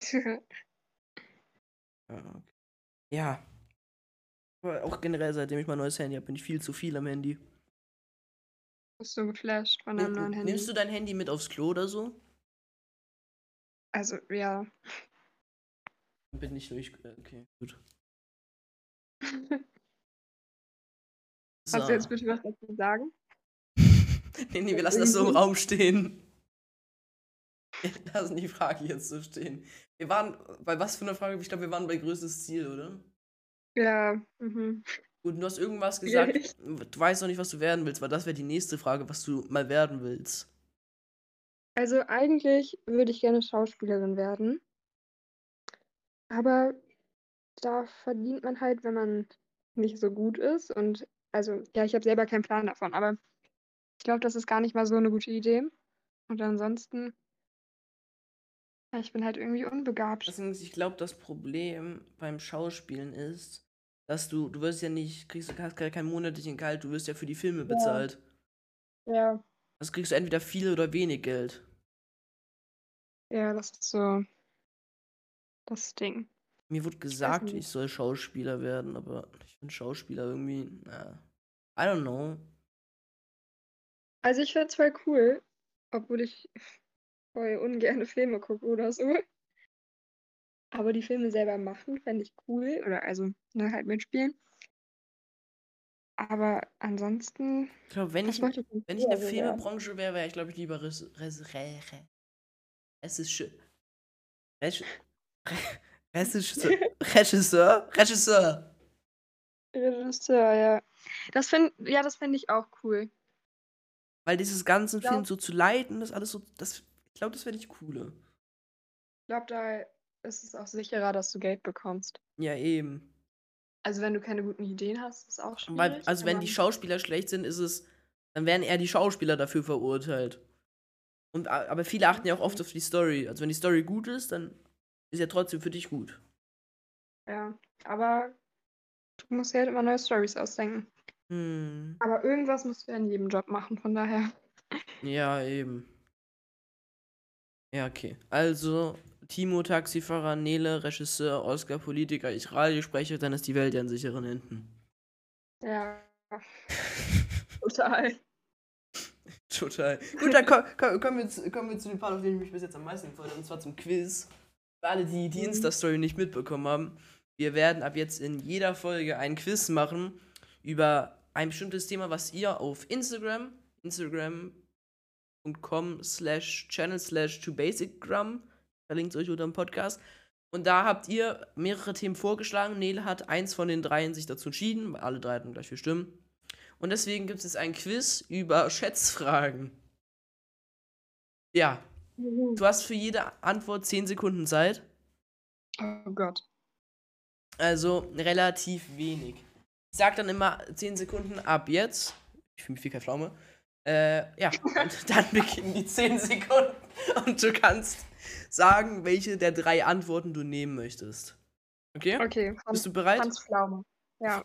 [laughs] Ja. okay. Ja. Auch generell, seitdem ich mein neues Handy habe, bin ich viel zu viel am Handy. Bist so geflasht von einem neuen Handy. Nimmst du dein Handy mit aufs Klo oder so? Also, ja. Bin ich durch. Okay, gut. [laughs] Hast du jetzt bitte was dazu zu sagen? [laughs] nee, nee, wir lassen das so im Raum stehen. [laughs] Wir lassen die Frage jetzt so stehen. Wir waren bei was für einer Frage? Ich glaube, wir waren bei größtes Ziel, oder? Ja. Mhm. Gut, du hast irgendwas gesagt. Schwierig. Du weißt noch nicht, was du werden willst, weil das wäre die nächste Frage, was du mal werden willst. Also eigentlich würde ich gerne Schauspielerin werden. Aber da verdient man halt, wenn man nicht so gut ist. Und also, ja, ich habe selber keinen Plan davon, aber ich glaube, das ist gar nicht mal so eine gute Idee. Und ansonsten, ja, ich bin halt irgendwie unbegabt. Deswegen, ich glaube, das Problem beim Schauspielen ist, dass du, du wirst ja nicht, kriegst, hast gar keinen monatlichen Gehalt, du wirst ja für die Filme bezahlt. Ja, Das kriegst du entweder viel oder wenig Geld. ja, das ist so das Ding. Mir wurde gesagt, nicht. ich soll Schauspieler werden, aber ich finde Schauspieler irgendwie, na, I don't know. Also ich find's voll cool, obwohl ich voll ungerne Filme gucke oder so. Aber die Filme selber machen, fände ich cool. Oder also, ne, halt mitspielen. Aber ansonsten, Ich glaube, wenn ich, ich wenn ich in der? Filmebranche wäre, wäre ich, glaube ich, lieber Res, Res, Re, Re, es ist schön. Res, Re, Regisseur, Regisseur, Regisseur. Regisseur, ja. Das find, ja, das fände ich auch cool. Weil dieses ganze Film so zu leiten, das alles so, das, glaube, das wäre nicht cooler. Ich glaube, da ist es auch sicherer, dass du Geld bekommst. Ja, eben. Also wenn du keine guten Ideen hast, ist es auch schwierig. Weil, also wenn die Schauspieler schlecht sind, ist es, dann werden eher die Schauspieler dafür verurteilt. Und, aber viele achten ja auch oft auf die Story. Also wenn die Story gut ist, dann ist ja trotzdem für dich gut. Ja, aber du musst dir halt immer neue Stories ausdenken. Hm. Aber irgendwas musst du ja in jedem Job machen, von daher. Ja, eben. Ja, okay. Also, Timo, Taxifahrer, Nele, Regisseur, Oscar, Politiker, ich Radiosprecher, dann ist die Welt ja in sicheren Händen. Ja, [laughs] total. Total. Gut, dann ko ko kommen, wir zu, kommen wir zu dem Part, auf den ich mich bis jetzt am meisten habe, und zwar zum Quiz. Für alle, die die Mhm. Insta-Story nicht mitbekommen haben, wir werden ab jetzt in jeder Folge ein Quiz machen über ein bestimmtes Thema, was ihr auf Instagram, instagram.com slash channel slash to basicgram, verlinkt euch unter dem Podcast. Und da habt ihr mehrere Themen vorgeschlagen. Nele hat eins von den dreien sich dazu entschieden, weil alle drei hatten gleich vier Stimmen. Und deswegen gibt es jetzt ein Quiz über Schätzfragen. Ja, du hast für jede Antwort 10 Sekunden Zeit. Oh Gott. Also relativ wenig. Ich sag dann immer 10 Sekunden ab jetzt. Ich fühle mich wie kein Pflaume. Äh, ja, und [laughs] dann beginnen die 10 Sekunden. Und du kannst sagen, welche der drei Antworten du nehmen möchtest. Okay? Okay, Bist Hans, du bereit? Hans Pflaume. Ja.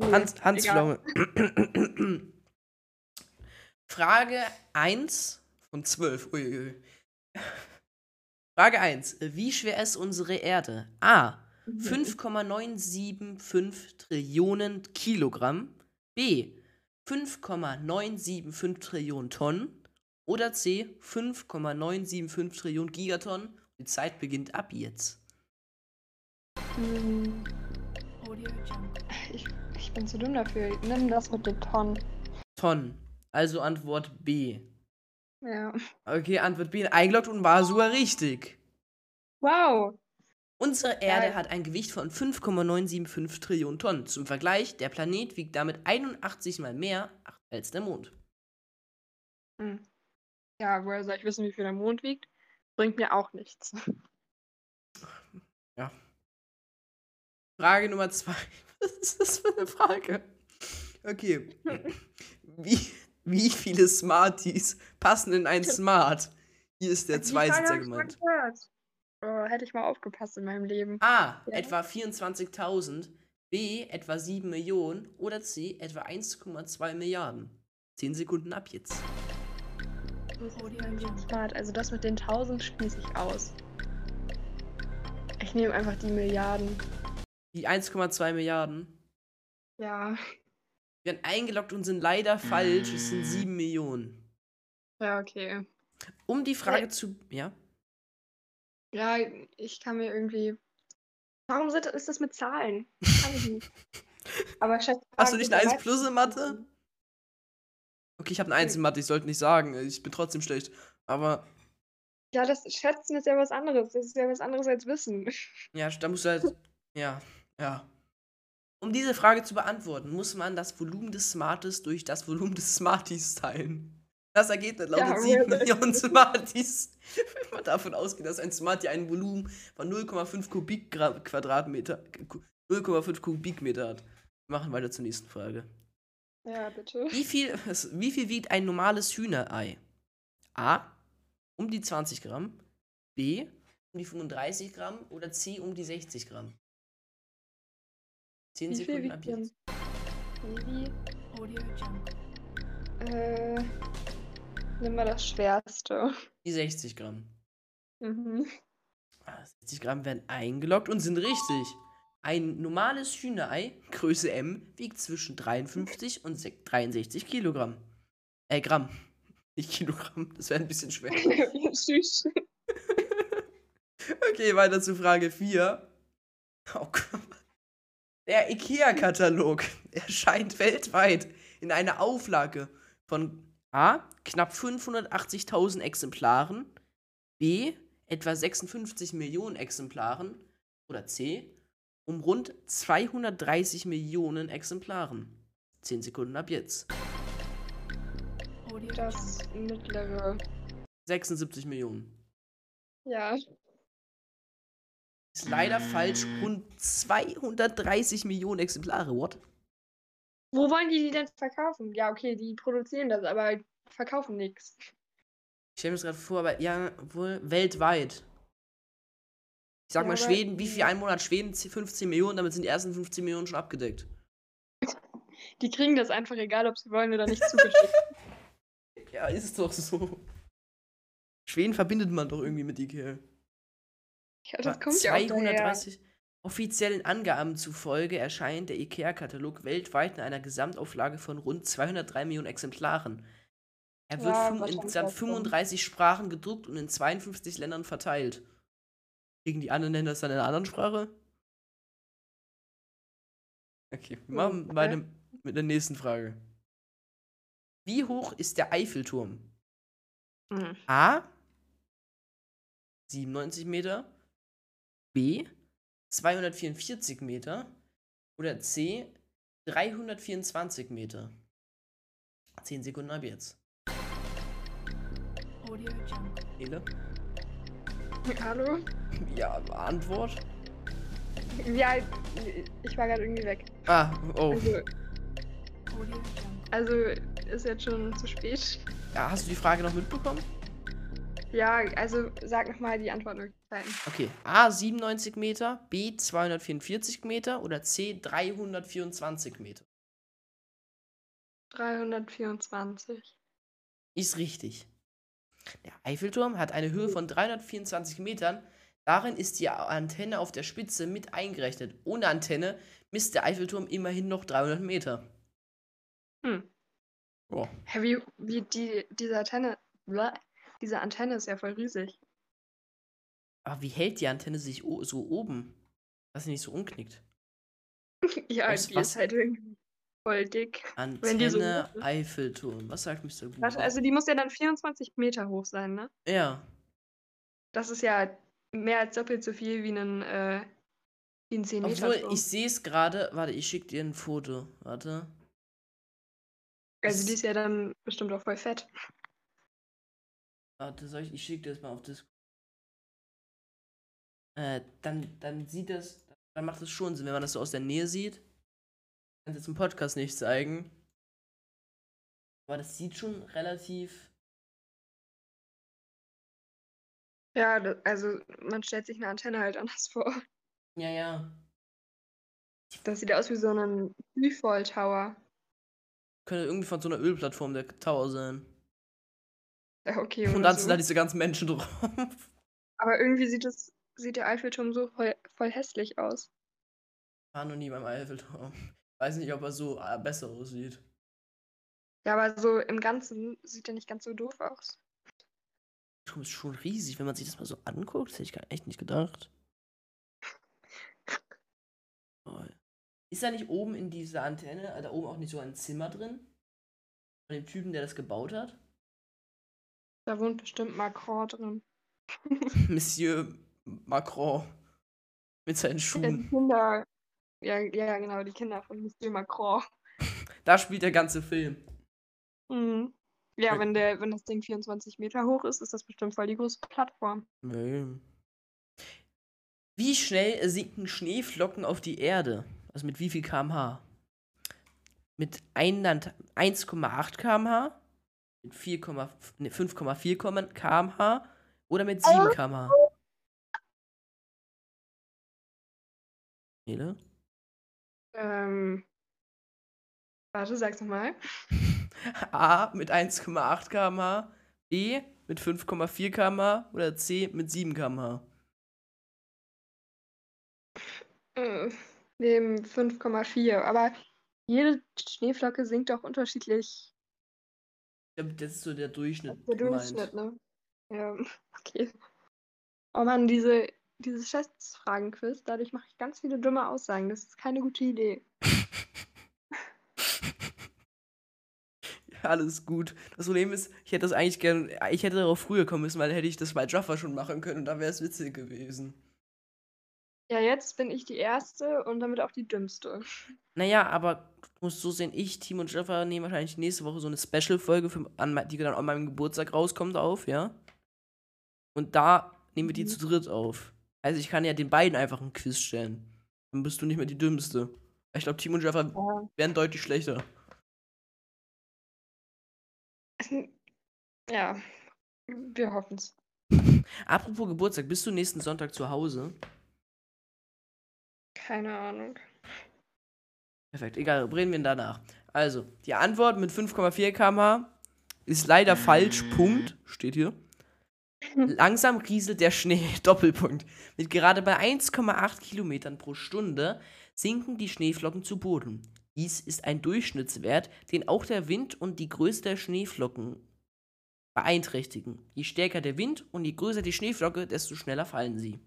Hans, Hans egal. Pflaume. [clears throat] Frage 1 von 12. Uiuiui. Frage 1. Wie schwer ist unsere Erde? A. Mhm. 5,975 Trillionen Kilogramm. B. 5,975 Trillionen Tonnen. Oder C. 5,975 Trillionen Gigatonnen. Die Zeit beginnt ab jetzt. Hm, Ich, ich bin zu dumm dafür. Nimm das mit den Tonnen. Tonnen. Also Antwort B. Ja. Okay, Antwort B eingeloggt und war sogar richtig. Wow. Unsere Erde hat ein Gewicht von 5,975 Trillionen Tonnen. Zum Vergleich, der Planet wiegt damit 81 mal mehr, als der Mond. Hm. Ja, woher soll ich wissen, wie viel der Mond wiegt? Bringt mir auch nichts. Ja. Frage Nummer zwei. [laughs] Was ist das für eine Frage? Okay. [laughs] Wie, wie viele Smarties passen in ein Smart? Hier ist der Frage Zweisitzer gemeint. gehört. Oh, hätte ich mal aufgepasst in meinem Leben. A. Ja. Etwa 24.000. B. Etwa 7 Millionen. Oder C. Etwa 1,2 Milliarden. 10 Sekunden ab jetzt. Also das mit den 1000 schließe ich aus. Ich nehme einfach die Milliarden. Die 1,2 Milliarden Ja. werden eingeloggt und sind leider falsch. Es sind 7 Millionen. Ja, okay. Um die Frage zu. Ja? Ja, ich kann mir irgendwie. Warum sind, ist das mit Zahlen? [laughs] Kann ich nicht. Aber schätze. Hast du nicht eine 1 plus in Mathe? Okay, ich habe eine 1 in Mathe, ich sollte nicht sagen. Ich bin trotzdem schlecht. Aber Ja, das Schätzen ist ja was anderes. Das ist ja was anderes als Wissen. [laughs] ja, da musst du halt. Ja, ja. Um diese Frage zu beantworten, muss man das Volumen des Smartes durch das Volumen des Smarties teilen. Das Ergebnis lautet Ja, 7 woher- Millionen Smarties. [laughs] Wenn man davon ausgeht, dass ein Smartie ein Volumen von 0,5 Kubikgra- Quadratmeter, 0,5 Kubikmeter hat. Wir machen weiter zur nächsten Frage. Ja, bitte. Wie viel, wie viel wiegt ein normales Hühnerei? A. Um die 20 Gramm. B. Um die 35 Gramm. Oder C. Um die 60 Gramm. 10 Wie Sekunden ab jetzt. Baby? Äh. Nimm mal das Schwerste. Die 60 Gramm. Mhm. Ah, 60 Gramm werden eingeloggt und sind richtig. Ein normales Hühnerei, Größe M, wiegt zwischen 53 und se- 63 Kilogramm. Äh, Gramm. Nicht Kilogramm, das wäre ein bisschen schwer. [laughs] Süß. [laughs] Okay, weiter zu Frage 4. Oh Gott. Der IKEA-Katalog [laughs] erscheint weltweit in einer Auflage von A. knapp 580.000 Exemplaren, B. etwa 56 Millionen Exemplaren oder C. um rund 230 Millionen Exemplaren. 10 Sekunden ab jetzt. Das mittlere. 76 Millionen. Ja. Ist leider falsch. Rund 230 Millionen Exemplare. What? Wo wollen die die denn verkaufen? Ja, okay, die produzieren das, aber verkaufen nichts. Ich stelle mir das gerade vor, aber ja, wohl weltweit. Ich sag Ja, mal Schweden, wie viel Einwohner hat Schweden? 15 Millionen, damit sind die ersten 15 Millionen schon abgedeckt. Die kriegen das einfach, egal ob sie wollen oder nicht, zugeschickt. [laughs] Ja, ist doch so. Schweden verbindet man doch irgendwie mit Ikea. Ja, das kommt ja auch daher. 230 Offiziellen Angaben zufolge erscheint der IKEA-Katalog weltweit in einer Gesamtauflage von rund 203 Millionen Exemplaren. Er wird Ja, in insgesamt auch so. 35 Sprachen gedruckt und in 52 Ländern verteilt. Kriegen die anderen Länder das dann in einer anderen Sprache? Okay, wir machen okay. weiter mit der nächsten Frage. Wie hoch ist der Eiffelturm? Mhm. A. 97 Meter. B. 244 Meter. Oder C. 324 Meter. 10 Sekunden ab jetzt. Ele? Hallo? [laughs] Ja, Antwort? Ja, ich war gerade irgendwie weg. Ah, oh. Also, also ist jetzt schon zu spät. Ja, hast du die Frage noch mitbekommen? Ja, also sag nochmal die Antwortmöglichkeiten. Okay. A. 97 Meter. B. 244 Meter. Oder C. 324 Meter. 324. Ist richtig. Der Eiffelturm hat eine Höhe von 324 Metern. Darin ist die Antenne auf der Spitze mit eingerechnet. Ohne Antenne misst der Eiffelturm immerhin noch 300 Meter. Hm. Boah. Hä, wie, wie die, diese Antenne. Diese Antenne ist ja voll riesig. Aber wie hält die Antenne sich so oben? Dass sie nicht so umknickt. [laughs] ja, Aus die was- ist halt irgendwie voll dick. So Antenne ist. Eiffelturm. Was sagt Mr. Google? Warte, also die muss ja dann 24 Meter hoch sein, ne? ja. Das ist ja mehr als doppelt so viel wie ein, äh, wie ein 10 Meter Obwohl, ich sehe es gerade. Warte, ich schicke dir ein Foto. Warte. Also die ist ja dann bestimmt auch voll fett. Warte, soll ich, ich schicke dir das mal auf Discord. Äh, dann, dann sieht das, dann macht es schon Sinn, wenn man das so aus der Nähe sieht. Kann es jetzt im Podcast nicht zeigen. Aber das sieht schon relativ. Ja, also man stellt sich eine Antenne halt anders [laughs] vor. Ja, ja. Das sieht aus wie so ein Freefall Tower. Könnte irgendwie von so einer Ölplattform der Tower sein. Ja, okay. Und dann sind so. da diese ganzen Menschen drauf. Aber irgendwie sieht es, sieht der Eiffelturm so voll, voll hässlich aus. War noch nie beim Eiffelturm. Weiß nicht, ob er so äh, besser aussieht. Ja, aber so im Ganzen sieht er nicht ganz so doof aus. Der Turm ist schon riesig, wenn man sich das mal so anguckt. Das hätte ich gar echt nicht gedacht. Ist da nicht oben in dieser Antenne, äh, da oben auch nicht so ein Zimmer drin? Von dem Typen, der das gebaut hat? Da wohnt bestimmt Macron drin. [laughs] Monsieur Macron. Mit seinen Die Schuhen. Kinder. Ja, ja, genau, die Kinder von Monsieur Macron. Da spielt der ganze Film. Mhm. Ja, Ja. wenn, der, wenn das Ding 24 Meter hoch ist, ist das bestimmt voll die große Plattform. Nee. Wie schnell sinken Schneeflocken auf die Erde? Also mit wie viel kmh? Mit 1 1,8 kmh? Mit 4,5 ne, 5,4 kmh? Oder mit 7 kmh? Nele? Ähm. Warte, sag's nochmal. [laughs] A mit 1,8 kmh? B mit 5,4 kmh? Oder C mit 7 kmh? Äh, dem 5,4. Aber jede Schneeflocke sinkt auch unterschiedlich. Das ist so der Durchschnitt. Der gemeint. Durchschnitt, ne? Ja, [laughs] okay. Oh Mann, diese, dieses Schätzfragen-Quiz, dadurch mache ich ganz viele dumme Aussagen. Das ist keine gute Idee. [laughs] Ja, alles gut. Das Problem ist, ich hätte das eigentlich gern, ich hätte darauf früher kommen müssen, weil dann hätte ich das bei Jaffa schon machen können und dann wäre es witzig gewesen. Ja, jetzt bin ich die Erste und damit auch die Dümmste. Naja, aber du musst so sehen, ich, Team und Jaffa nehmen wahrscheinlich nächste Woche so eine Special-Folge, für- an mei- die dann an meinem Geburtstag rauskommt, auf, ja? Und da nehmen wir die Mhm. zu dritt auf. Also ich kann ja den beiden einfach ein Quiz stellen. Dann bist du nicht mehr die Dümmste. Ich glaube, Team und Jaffa Ja. wären deutlich schlechter. Ja, wir hoffen's. [laughs] Apropos Geburtstag, bist du nächsten Sonntag zu Hause? Keine Ahnung. Perfekt, egal, reden wir danach. Also, die Antwort mit 5,4 km ist leider falsch. Punkt. Steht hier. [laughs] Langsam rieselt der Schnee. [laughs] Doppelpunkt. Mit gerade bei 1,8 Kilometern pro Stunde sinken die Schneeflocken zu Boden. Dies ist ein Durchschnittswert, den auch der Wind und die Größe der Schneeflocken beeinträchtigen. Je stärker der Wind und je größer die Schneeflocke, desto schneller fallen sie.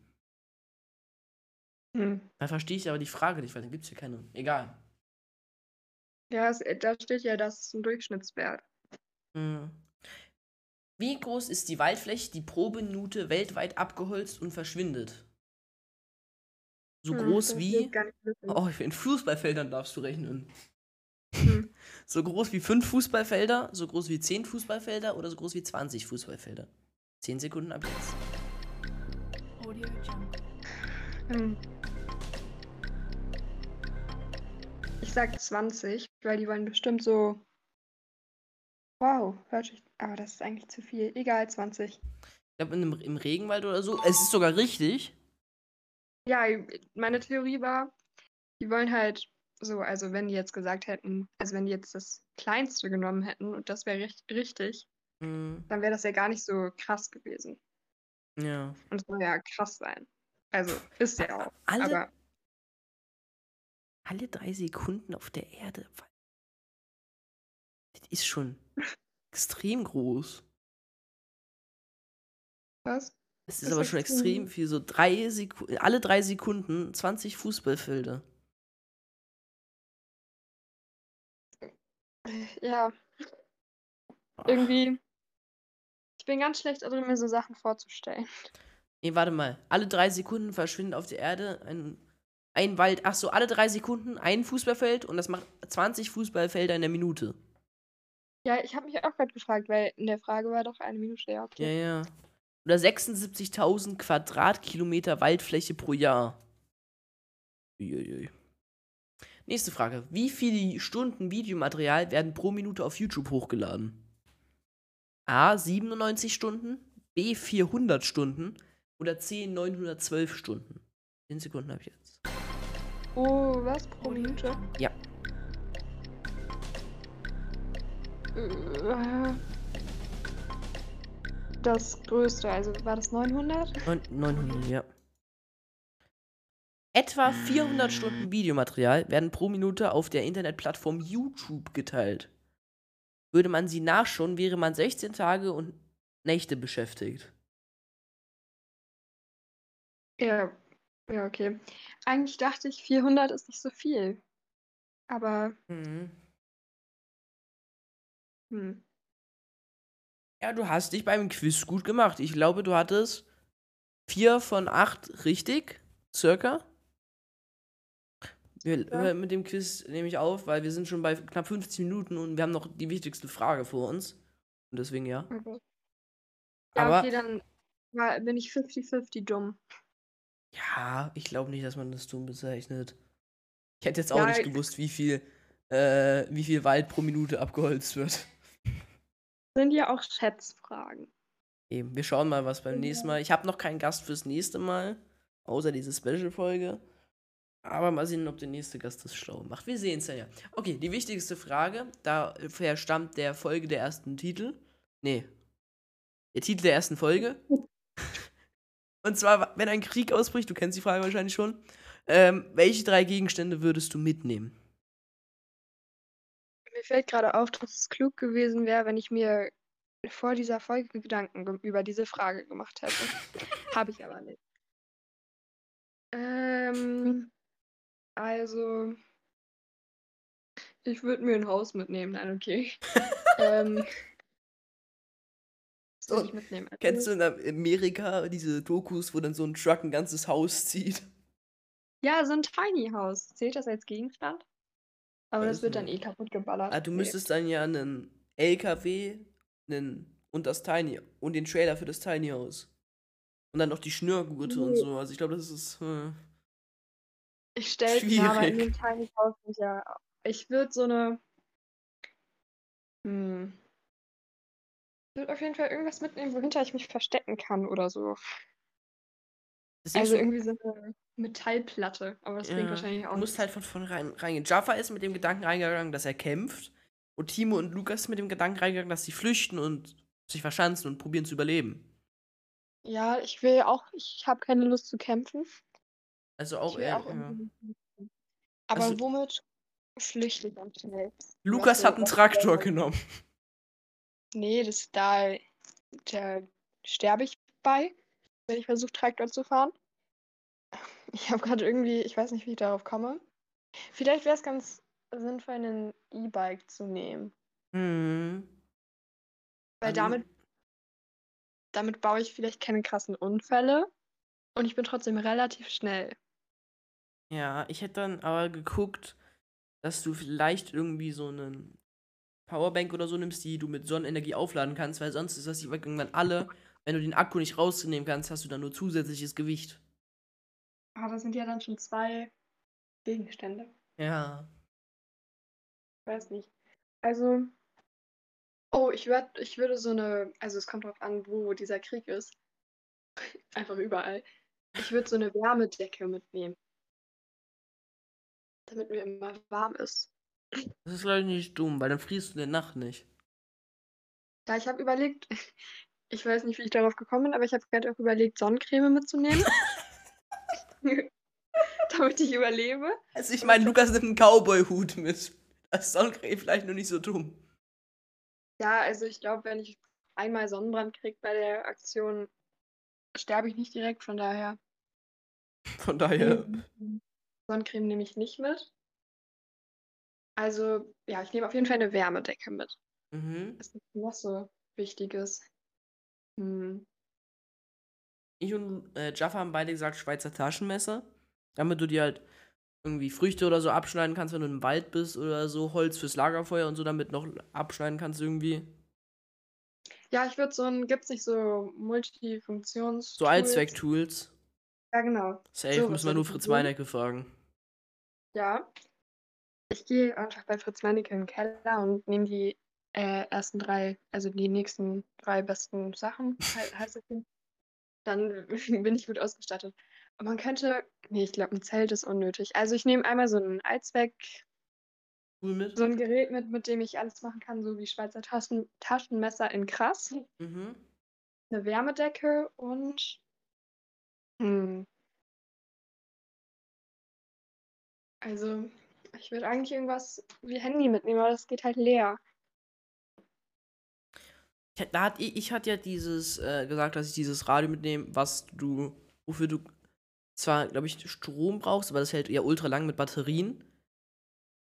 Hm. Da verstehe ich aber die Frage nicht, weil dann gibt es hier keine. Egal. Ja, es, da steht ja, das ist ein Durchschnittswert. Hm. Wie groß ist die Waldfläche, die pro Minute weltweit abgeholzt und verschwindet? So Hm, groß wie. Oh, in Fußballfeldern darfst du rechnen. Hm. [laughs] So groß wie fünf Fußballfelder, so groß wie zehn Fußballfelder oder so groß wie 20 Fußballfelder. Zehn Sekunden ab jetzt. Audio Jungle. Ich sag 20, weil die wollen bestimmt so. Wow, hört sich. Aber das ist eigentlich zu viel. Egal, 20. Ich glaube, im Regenwald oder so. Es ist sogar richtig. Ja, meine Theorie war, die wollen halt so, also wenn die jetzt gesagt hätten, also wenn die jetzt das Kleinste genommen hätten und das wäre richt richtig, Hm, dann wäre das ja gar nicht so krass gewesen. ja. Und es soll ja krass sein. Also ist ja auch. Alle, Aber alle drei Sekunden auf der Erde. Das ist schon [laughs] extrem groß. was? Es ist Ist aber schon extrem. viel. So drei Sekunden, alle drei Sekunden 20 Fußballfelder. Ja, Boah. irgendwie. Ich bin ganz schlecht darin, mir so Sachen vorzustellen. Nee, warte mal. Alle drei Sekunden verschwindet auf der Erde ein, ein Wald. Ach so, alle drei Sekunden ein Fußballfeld und das macht 20 Fußballfelder in der Minute. Ja, ich habe mich auch gerade gefragt, weil in der Frage war doch eine Minute. Ja, Ja, okay. ja. Oder 76.000 Quadratkilometer Waldfläche pro Jahr. Uiuiui. Nächste Frage. Wie viele Stunden Videomaterial werden pro Minute auf YouTube hochgeladen? A. 97 Stunden, B. 400 Stunden oder C. 912 Stunden? 10 Sekunden habe ich jetzt. Oh, was? Pro Minute? Ja. Äh, Das größte, also war das 900? Neun- 900, ja. Etwa 400 Stunden Videomaterial werden pro Minute auf der Internetplattform YouTube geteilt. Würde man sie nachschauen, wäre man 16 Tage und Nächte beschäftigt. Ja, ja, okay. Eigentlich dachte ich, 400 ist nicht so viel. Aber, Mhm. hm. Ja, du hast dich beim Quiz gut gemacht. Ich glaube, du hattest vier von acht richtig, circa. Wir Ja. mit dem Quiz nehme ich auf, weil wir sind schon bei knapp 15 Minuten und wir haben noch die wichtigste Frage vor uns. Und deswegen ja. Okay. Ja, Aber okay, dann bin ich 50-50 dumm. Ja, ich glaube nicht, dass man das dumm bezeichnet. Ich hätte jetzt auch Ja, nicht ich- gewusst, wie viel, äh, wie viel Wald pro Minute abgeholzt wird. [laughs] Sind ja auch Schätzfragen. Eben, wir schauen mal, was beim Ja. nächsten Mal. Ich habe noch keinen Gast fürs nächste Mal, außer diese Special-Folge. Aber mal sehen, ob der nächste Gast das schlau macht. Wir sehen es ja, ja. Okay, die wichtigste Frage, daher stammt der Folge der ersten Titel. Nee. Der Titel der ersten Folge. [laughs] Und zwar, wenn ein Krieg ausbricht, du kennst die Frage wahrscheinlich schon, ähm, welche drei Gegenstände würdest du mitnehmen? Mir fällt gerade auf, dass es klug gewesen wäre, wenn ich mir vor dieser Folge Gedanken ge- über diese Frage gemacht hätte. [laughs] Habe ich aber nicht. Ähm, also, ich würde mir ein Haus mitnehmen. Nein, okay. [laughs] ähm, würde ich mitnehmen? Also, Kennst du in Amerika diese Dokus, wo dann so ein Truck ein ganzes Haus zieht? Ja, so ein Tiny House. Zählt das als Gegenstand? Aber das Weiß wird dann nicht. eh kaputt geballert. Ah, du müsstest dann ja einen LKW einen, und das Tiny und den Trailer für das Tiny House. Und dann noch die Schnürgurte und Nee. so. Also ich glaube, das ist. Äh, Ich stelle ja, aber in dem Tiny House sind ja. Ich würde so eine. Hm. Ich würde auf jeden Fall irgendwas mitnehmen, wohinter ich mich verstecken kann oder so. Also ist, irgendwie so eine Metallplatte. Aber das klingt ja, wahrscheinlich auch Du musst nicht. halt von vornherein reingehen. Jaffa ist mit dem Gedanken reingegangen, dass er kämpft. Und Timo und Lukas mit dem Gedanken reingegangen, dass sie flüchten und sich verschanzen und probieren zu überleben. Ja, ich will auch. Ich habe keine Lust zu kämpfen. Also auch er. ja. Aber Also- womit flüchte ich am schnellsten? Lukas hat einen Traktor genommen. Nee, das da, da sterbe ich bei, wenn ich versuche, Traktor zu fahren. [laughs] Ich habe gerade irgendwie, ich weiß nicht, wie ich darauf komme. Vielleicht wäre es ganz sinnvoll, einen E-Bike zu nehmen. Hm. Weil Also- damit, damit baue ich vielleicht keine krassen Unfälle und ich bin trotzdem relativ schnell. Ja, ich hätte dann aber geguckt, dass du vielleicht irgendwie so einen Powerbank oder so nimmst, die du mit Sonnenenergie aufladen kannst, weil sonst ist das die irgendwann alle. Wenn du den Akku nicht rausnehmen kannst, hast du dann nur zusätzliches Gewicht. Aber Ah, das sind ja dann schon zwei Gegenstände. Ja. Ich weiß nicht. Also, oh, ich würd, ich würde so eine, also es kommt drauf an, wo dieser Krieg ist. [laughs] Einfach überall. Ich würde so eine Wärmedecke mitnehmen. Damit mir immer warm ist. Das ist, glaube ich, nicht dumm, weil dann frierst du in der Nacht nicht. Ja, ich habe überlegt, [laughs] ich weiß nicht, wie ich darauf gekommen bin, aber ich habe gerade auch überlegt, Sonnencreme mitzunehmen. [laughs] [laughs] damit ich überlebe. Also, ich meine, Lukas nimmt einen Cowboy-Hut mit. Das ist Sonnencreme vielleicht nur nicht so dumm. Ja, also ich glaube, wenn ich einmal Sonnenbrand kriege bei der Aktion, sterbe ich nicht direkt, von daher. Von daher. Sonnencreme nehme ich nicht mit. Also, ja, ich nehme auf jeden Fall eine Wärmedecke mit. Mhm. Was ist noch so Wichtiges? Hm. Ich und äh, Jaffa haben beide gesagt Schweizer Taschenmesser. Damit du dir halt irgendwie Früchte oder so abschneiden kannst, wenn du im Wald bist oder so, Holz fürs Lagerfeuer und so damit noch abschneiden kannst irgendwie. Ja, ich würde so ein, gibt's nicht so Multifunktions. So Allzweck-Tools. Ja, genau. Safe, So, müssen wir nur Fritz? Meinecke fragen. Ja. Ich gehe einfach bei Fritz Meinecke in den Keller und nehme die äh, ersten drei, also die nächsten drei besten Sachen, he- [laughs] heißt Ding. Dann [laughs] bin ich gut ausgestattet. Und man könnte, nee, ich glaube, ein Zelt ist unnötig. Also ich nehme einmal so ein Allzweck, mit? so ein Gerät mit, mit dem ich alles machen kann, so wie Schweizer Taschen, Taschenmesser in krass, Mhm. eine Wärmedecke und hm. Also, ich würde eigentlich irgendwas wie Handy mitnehmen, aber das geht halt leer. Ich, da hat, ich, ich hatte ja dieses äh, gesagt, dass ich dieses Radio mitnehme, was du, wofür du zwar, glaube ich, Strom brauchst, aber das hält ja ultra lang mit Batterien,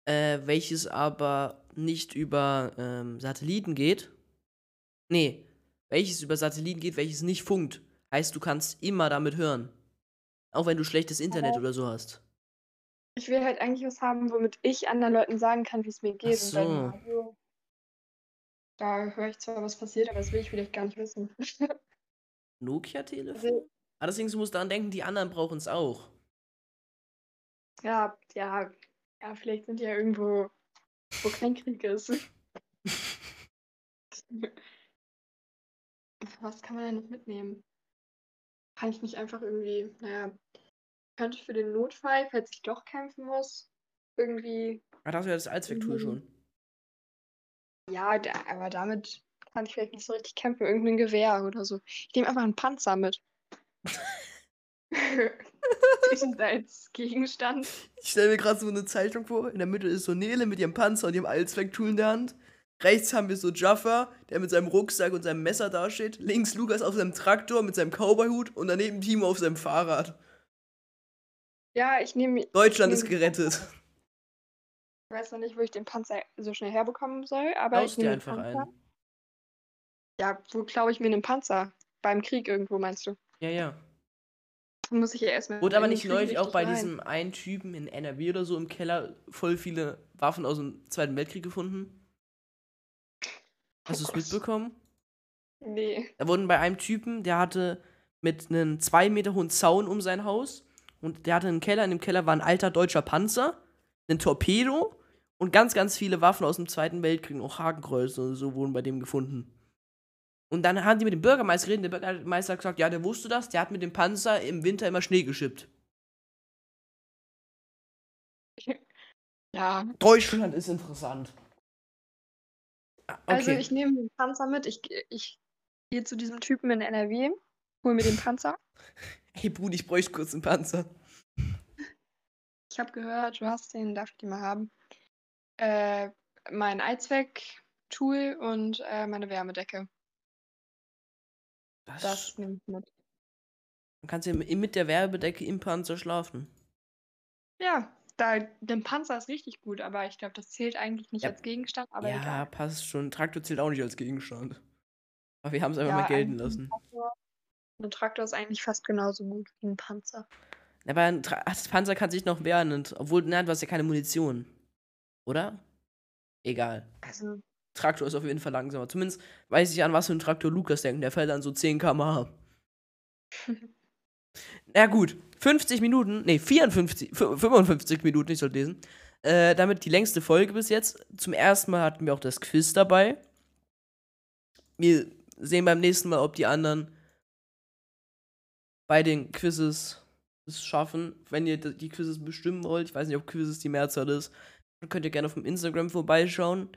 äh, welches aber nicht über ähm, Satelliten geht. Nee, welches über Satelliten geht, welches nicht funkt. Heißt, du kannst immer damit hören. Auch wenn du schlechtes Internet oder so hast. Ich will halt eigentlich was haben, womit ich anderen Leuten sagen kann, wie es mir geht. Und so. beim Radio, da höre ich zwar, was passiert, aber das will ich vielleicht gar nicht wissen. [laughs] Nokia-Telefon? Also, Allerdings du musst daran denken, die anderen brauchen es auch. ja, ja, ja, vielleicht sind die ja irgendwo, wo kein Krieg ist. [laughs] Was kann man denn noch mitnehmen? Kann ich nicht einfach irgendwie, naja, könnte ich für den Notfall, falls ich doch kämpfen muss, irgendwie, Ah, das wäre das Allzwecktool Mhm. schon. ja, da, aber damit kann ich vielleicht nicht so richtig kämpfen, irgendein Gewehr oder so. Ich nehme einfach einen Panzer mit. Und [laughs] [laughs] als Gegenstand. Ich stelle mir gerade so eine Zeichnung vor. In der Mitte ist so Nele mit ihrem Panzer und ihrem Allzwecktool in der Hand. Rechts haben wir so Jaffa, der mit seinem Rucksack und seinem Messer dasteht. Links Lukas auf seinem Traktor mit seinem Cowboyhut und daneben Timo auf seinem Fahrrad. Ja, ich nehme. Deutschland ich ist nehm- gerettet. Ich weiß noch nicht, wo ich den Panzer so schnell herbekommen soll, aber Baust ich dir einfach Panzer. einen. Ja, wo klaue ich mir einen Panzer? Beim Krieg irgendwo, meinst du? Ja, ja. Muss ich ja erstmal. Wurde aber nicht neulich auch bei rein. diesem einen Typen in NRW oder so im Keller voll viele Waffen aus dem Zweiten Weltkrieg gefunden? Hast du es Gott. mitbekommen? Nee. Da wurden bei einem Typen, der hatte mit einem zwei Meter hohen Zaun um sein Haus und der hatte einen Keller. In dem Keller war ein alter deutscher Panzer, ein Torpedo und ganz, ganz viele Waffen aus dem Zweiten Weltkrieg, auch Hakenkreuze und so wurden bei dem gefunden. Und dann haben die mit dem Bürgermeister geredet. Der Bürgermeister hat gesagt, ja, der wusste das, der hat mit dem Panzer im Winter immer Schnee geschippt. Ja. Deutschland ist interessant. Ah, Also Okay. ich nehme den Panzer mit. Ich, ich gehe zu diesem Typen in NRW, hol mir den Panzer. hey Bruder, ich bräuchte kurz einen Panzer. Ich habe gehört, du hast den, darf ich den mal haben. Äh, mein Allzweck-Tool und äh, meine Wärmedecke. Das, Das nehme ich mit. Dann kannst du mit der Werbedecke im Panzer schlafen. Ja, da, der Panzer ist richtig gut, aber ich glaube, das zählt eigentlich nicht Ja. als Gegenstand, aber ja, egal. passt schon. Traktor zählt auch nicht als Gegenstand. Aber wir haben es einfach Ja, mal gelten lassen. Traktor, ein Traktor ist eigentlich fast genauso gut wie ein Panzer. Aber ein Tra das Panzer kann sich noch wehren, und, obwohl, nein, du hast ja keine Munition. Oder? Egal. Also, Traktor ist auf jeden Fall langsamer. Zumindest weiß ich, an was für einen Traktor Lukas denkt. Der fällt an so 10 km/h. [laughs] Na gut, 50 Minuten, nee, 54, fü- 55 Minuten, ich sollte lesen. Äh, damit die längste Folge bis jetzt. Zum ersten Mal hatten wir auch das Quiz dabei. Wir sehen beim nächsten Mal, ob die anderen bei den Quizzes es schaffen. Wenn ihr die Quizzes bestimmen wollt, ich weiß nicht, ob Quizzes die Mehrzahl ist, dann könnt ihr gerne auf dem Instagram vorbeischauen.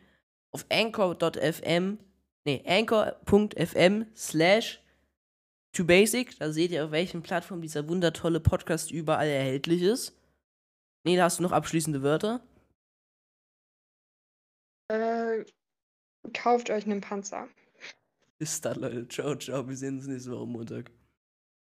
Auf anchor.fm, nee, anchor.fm slash to basic. Da seht ihr, auf welchen Plattformen dieser wundertolle Podcast überall erhältlich ist. Nee, da hast du noch abschließende Wörter. äh, kauft euch einen Panzer. Bis dann, Leute. Ciao, ciao. Wir sehen uns nächste Woche Montag.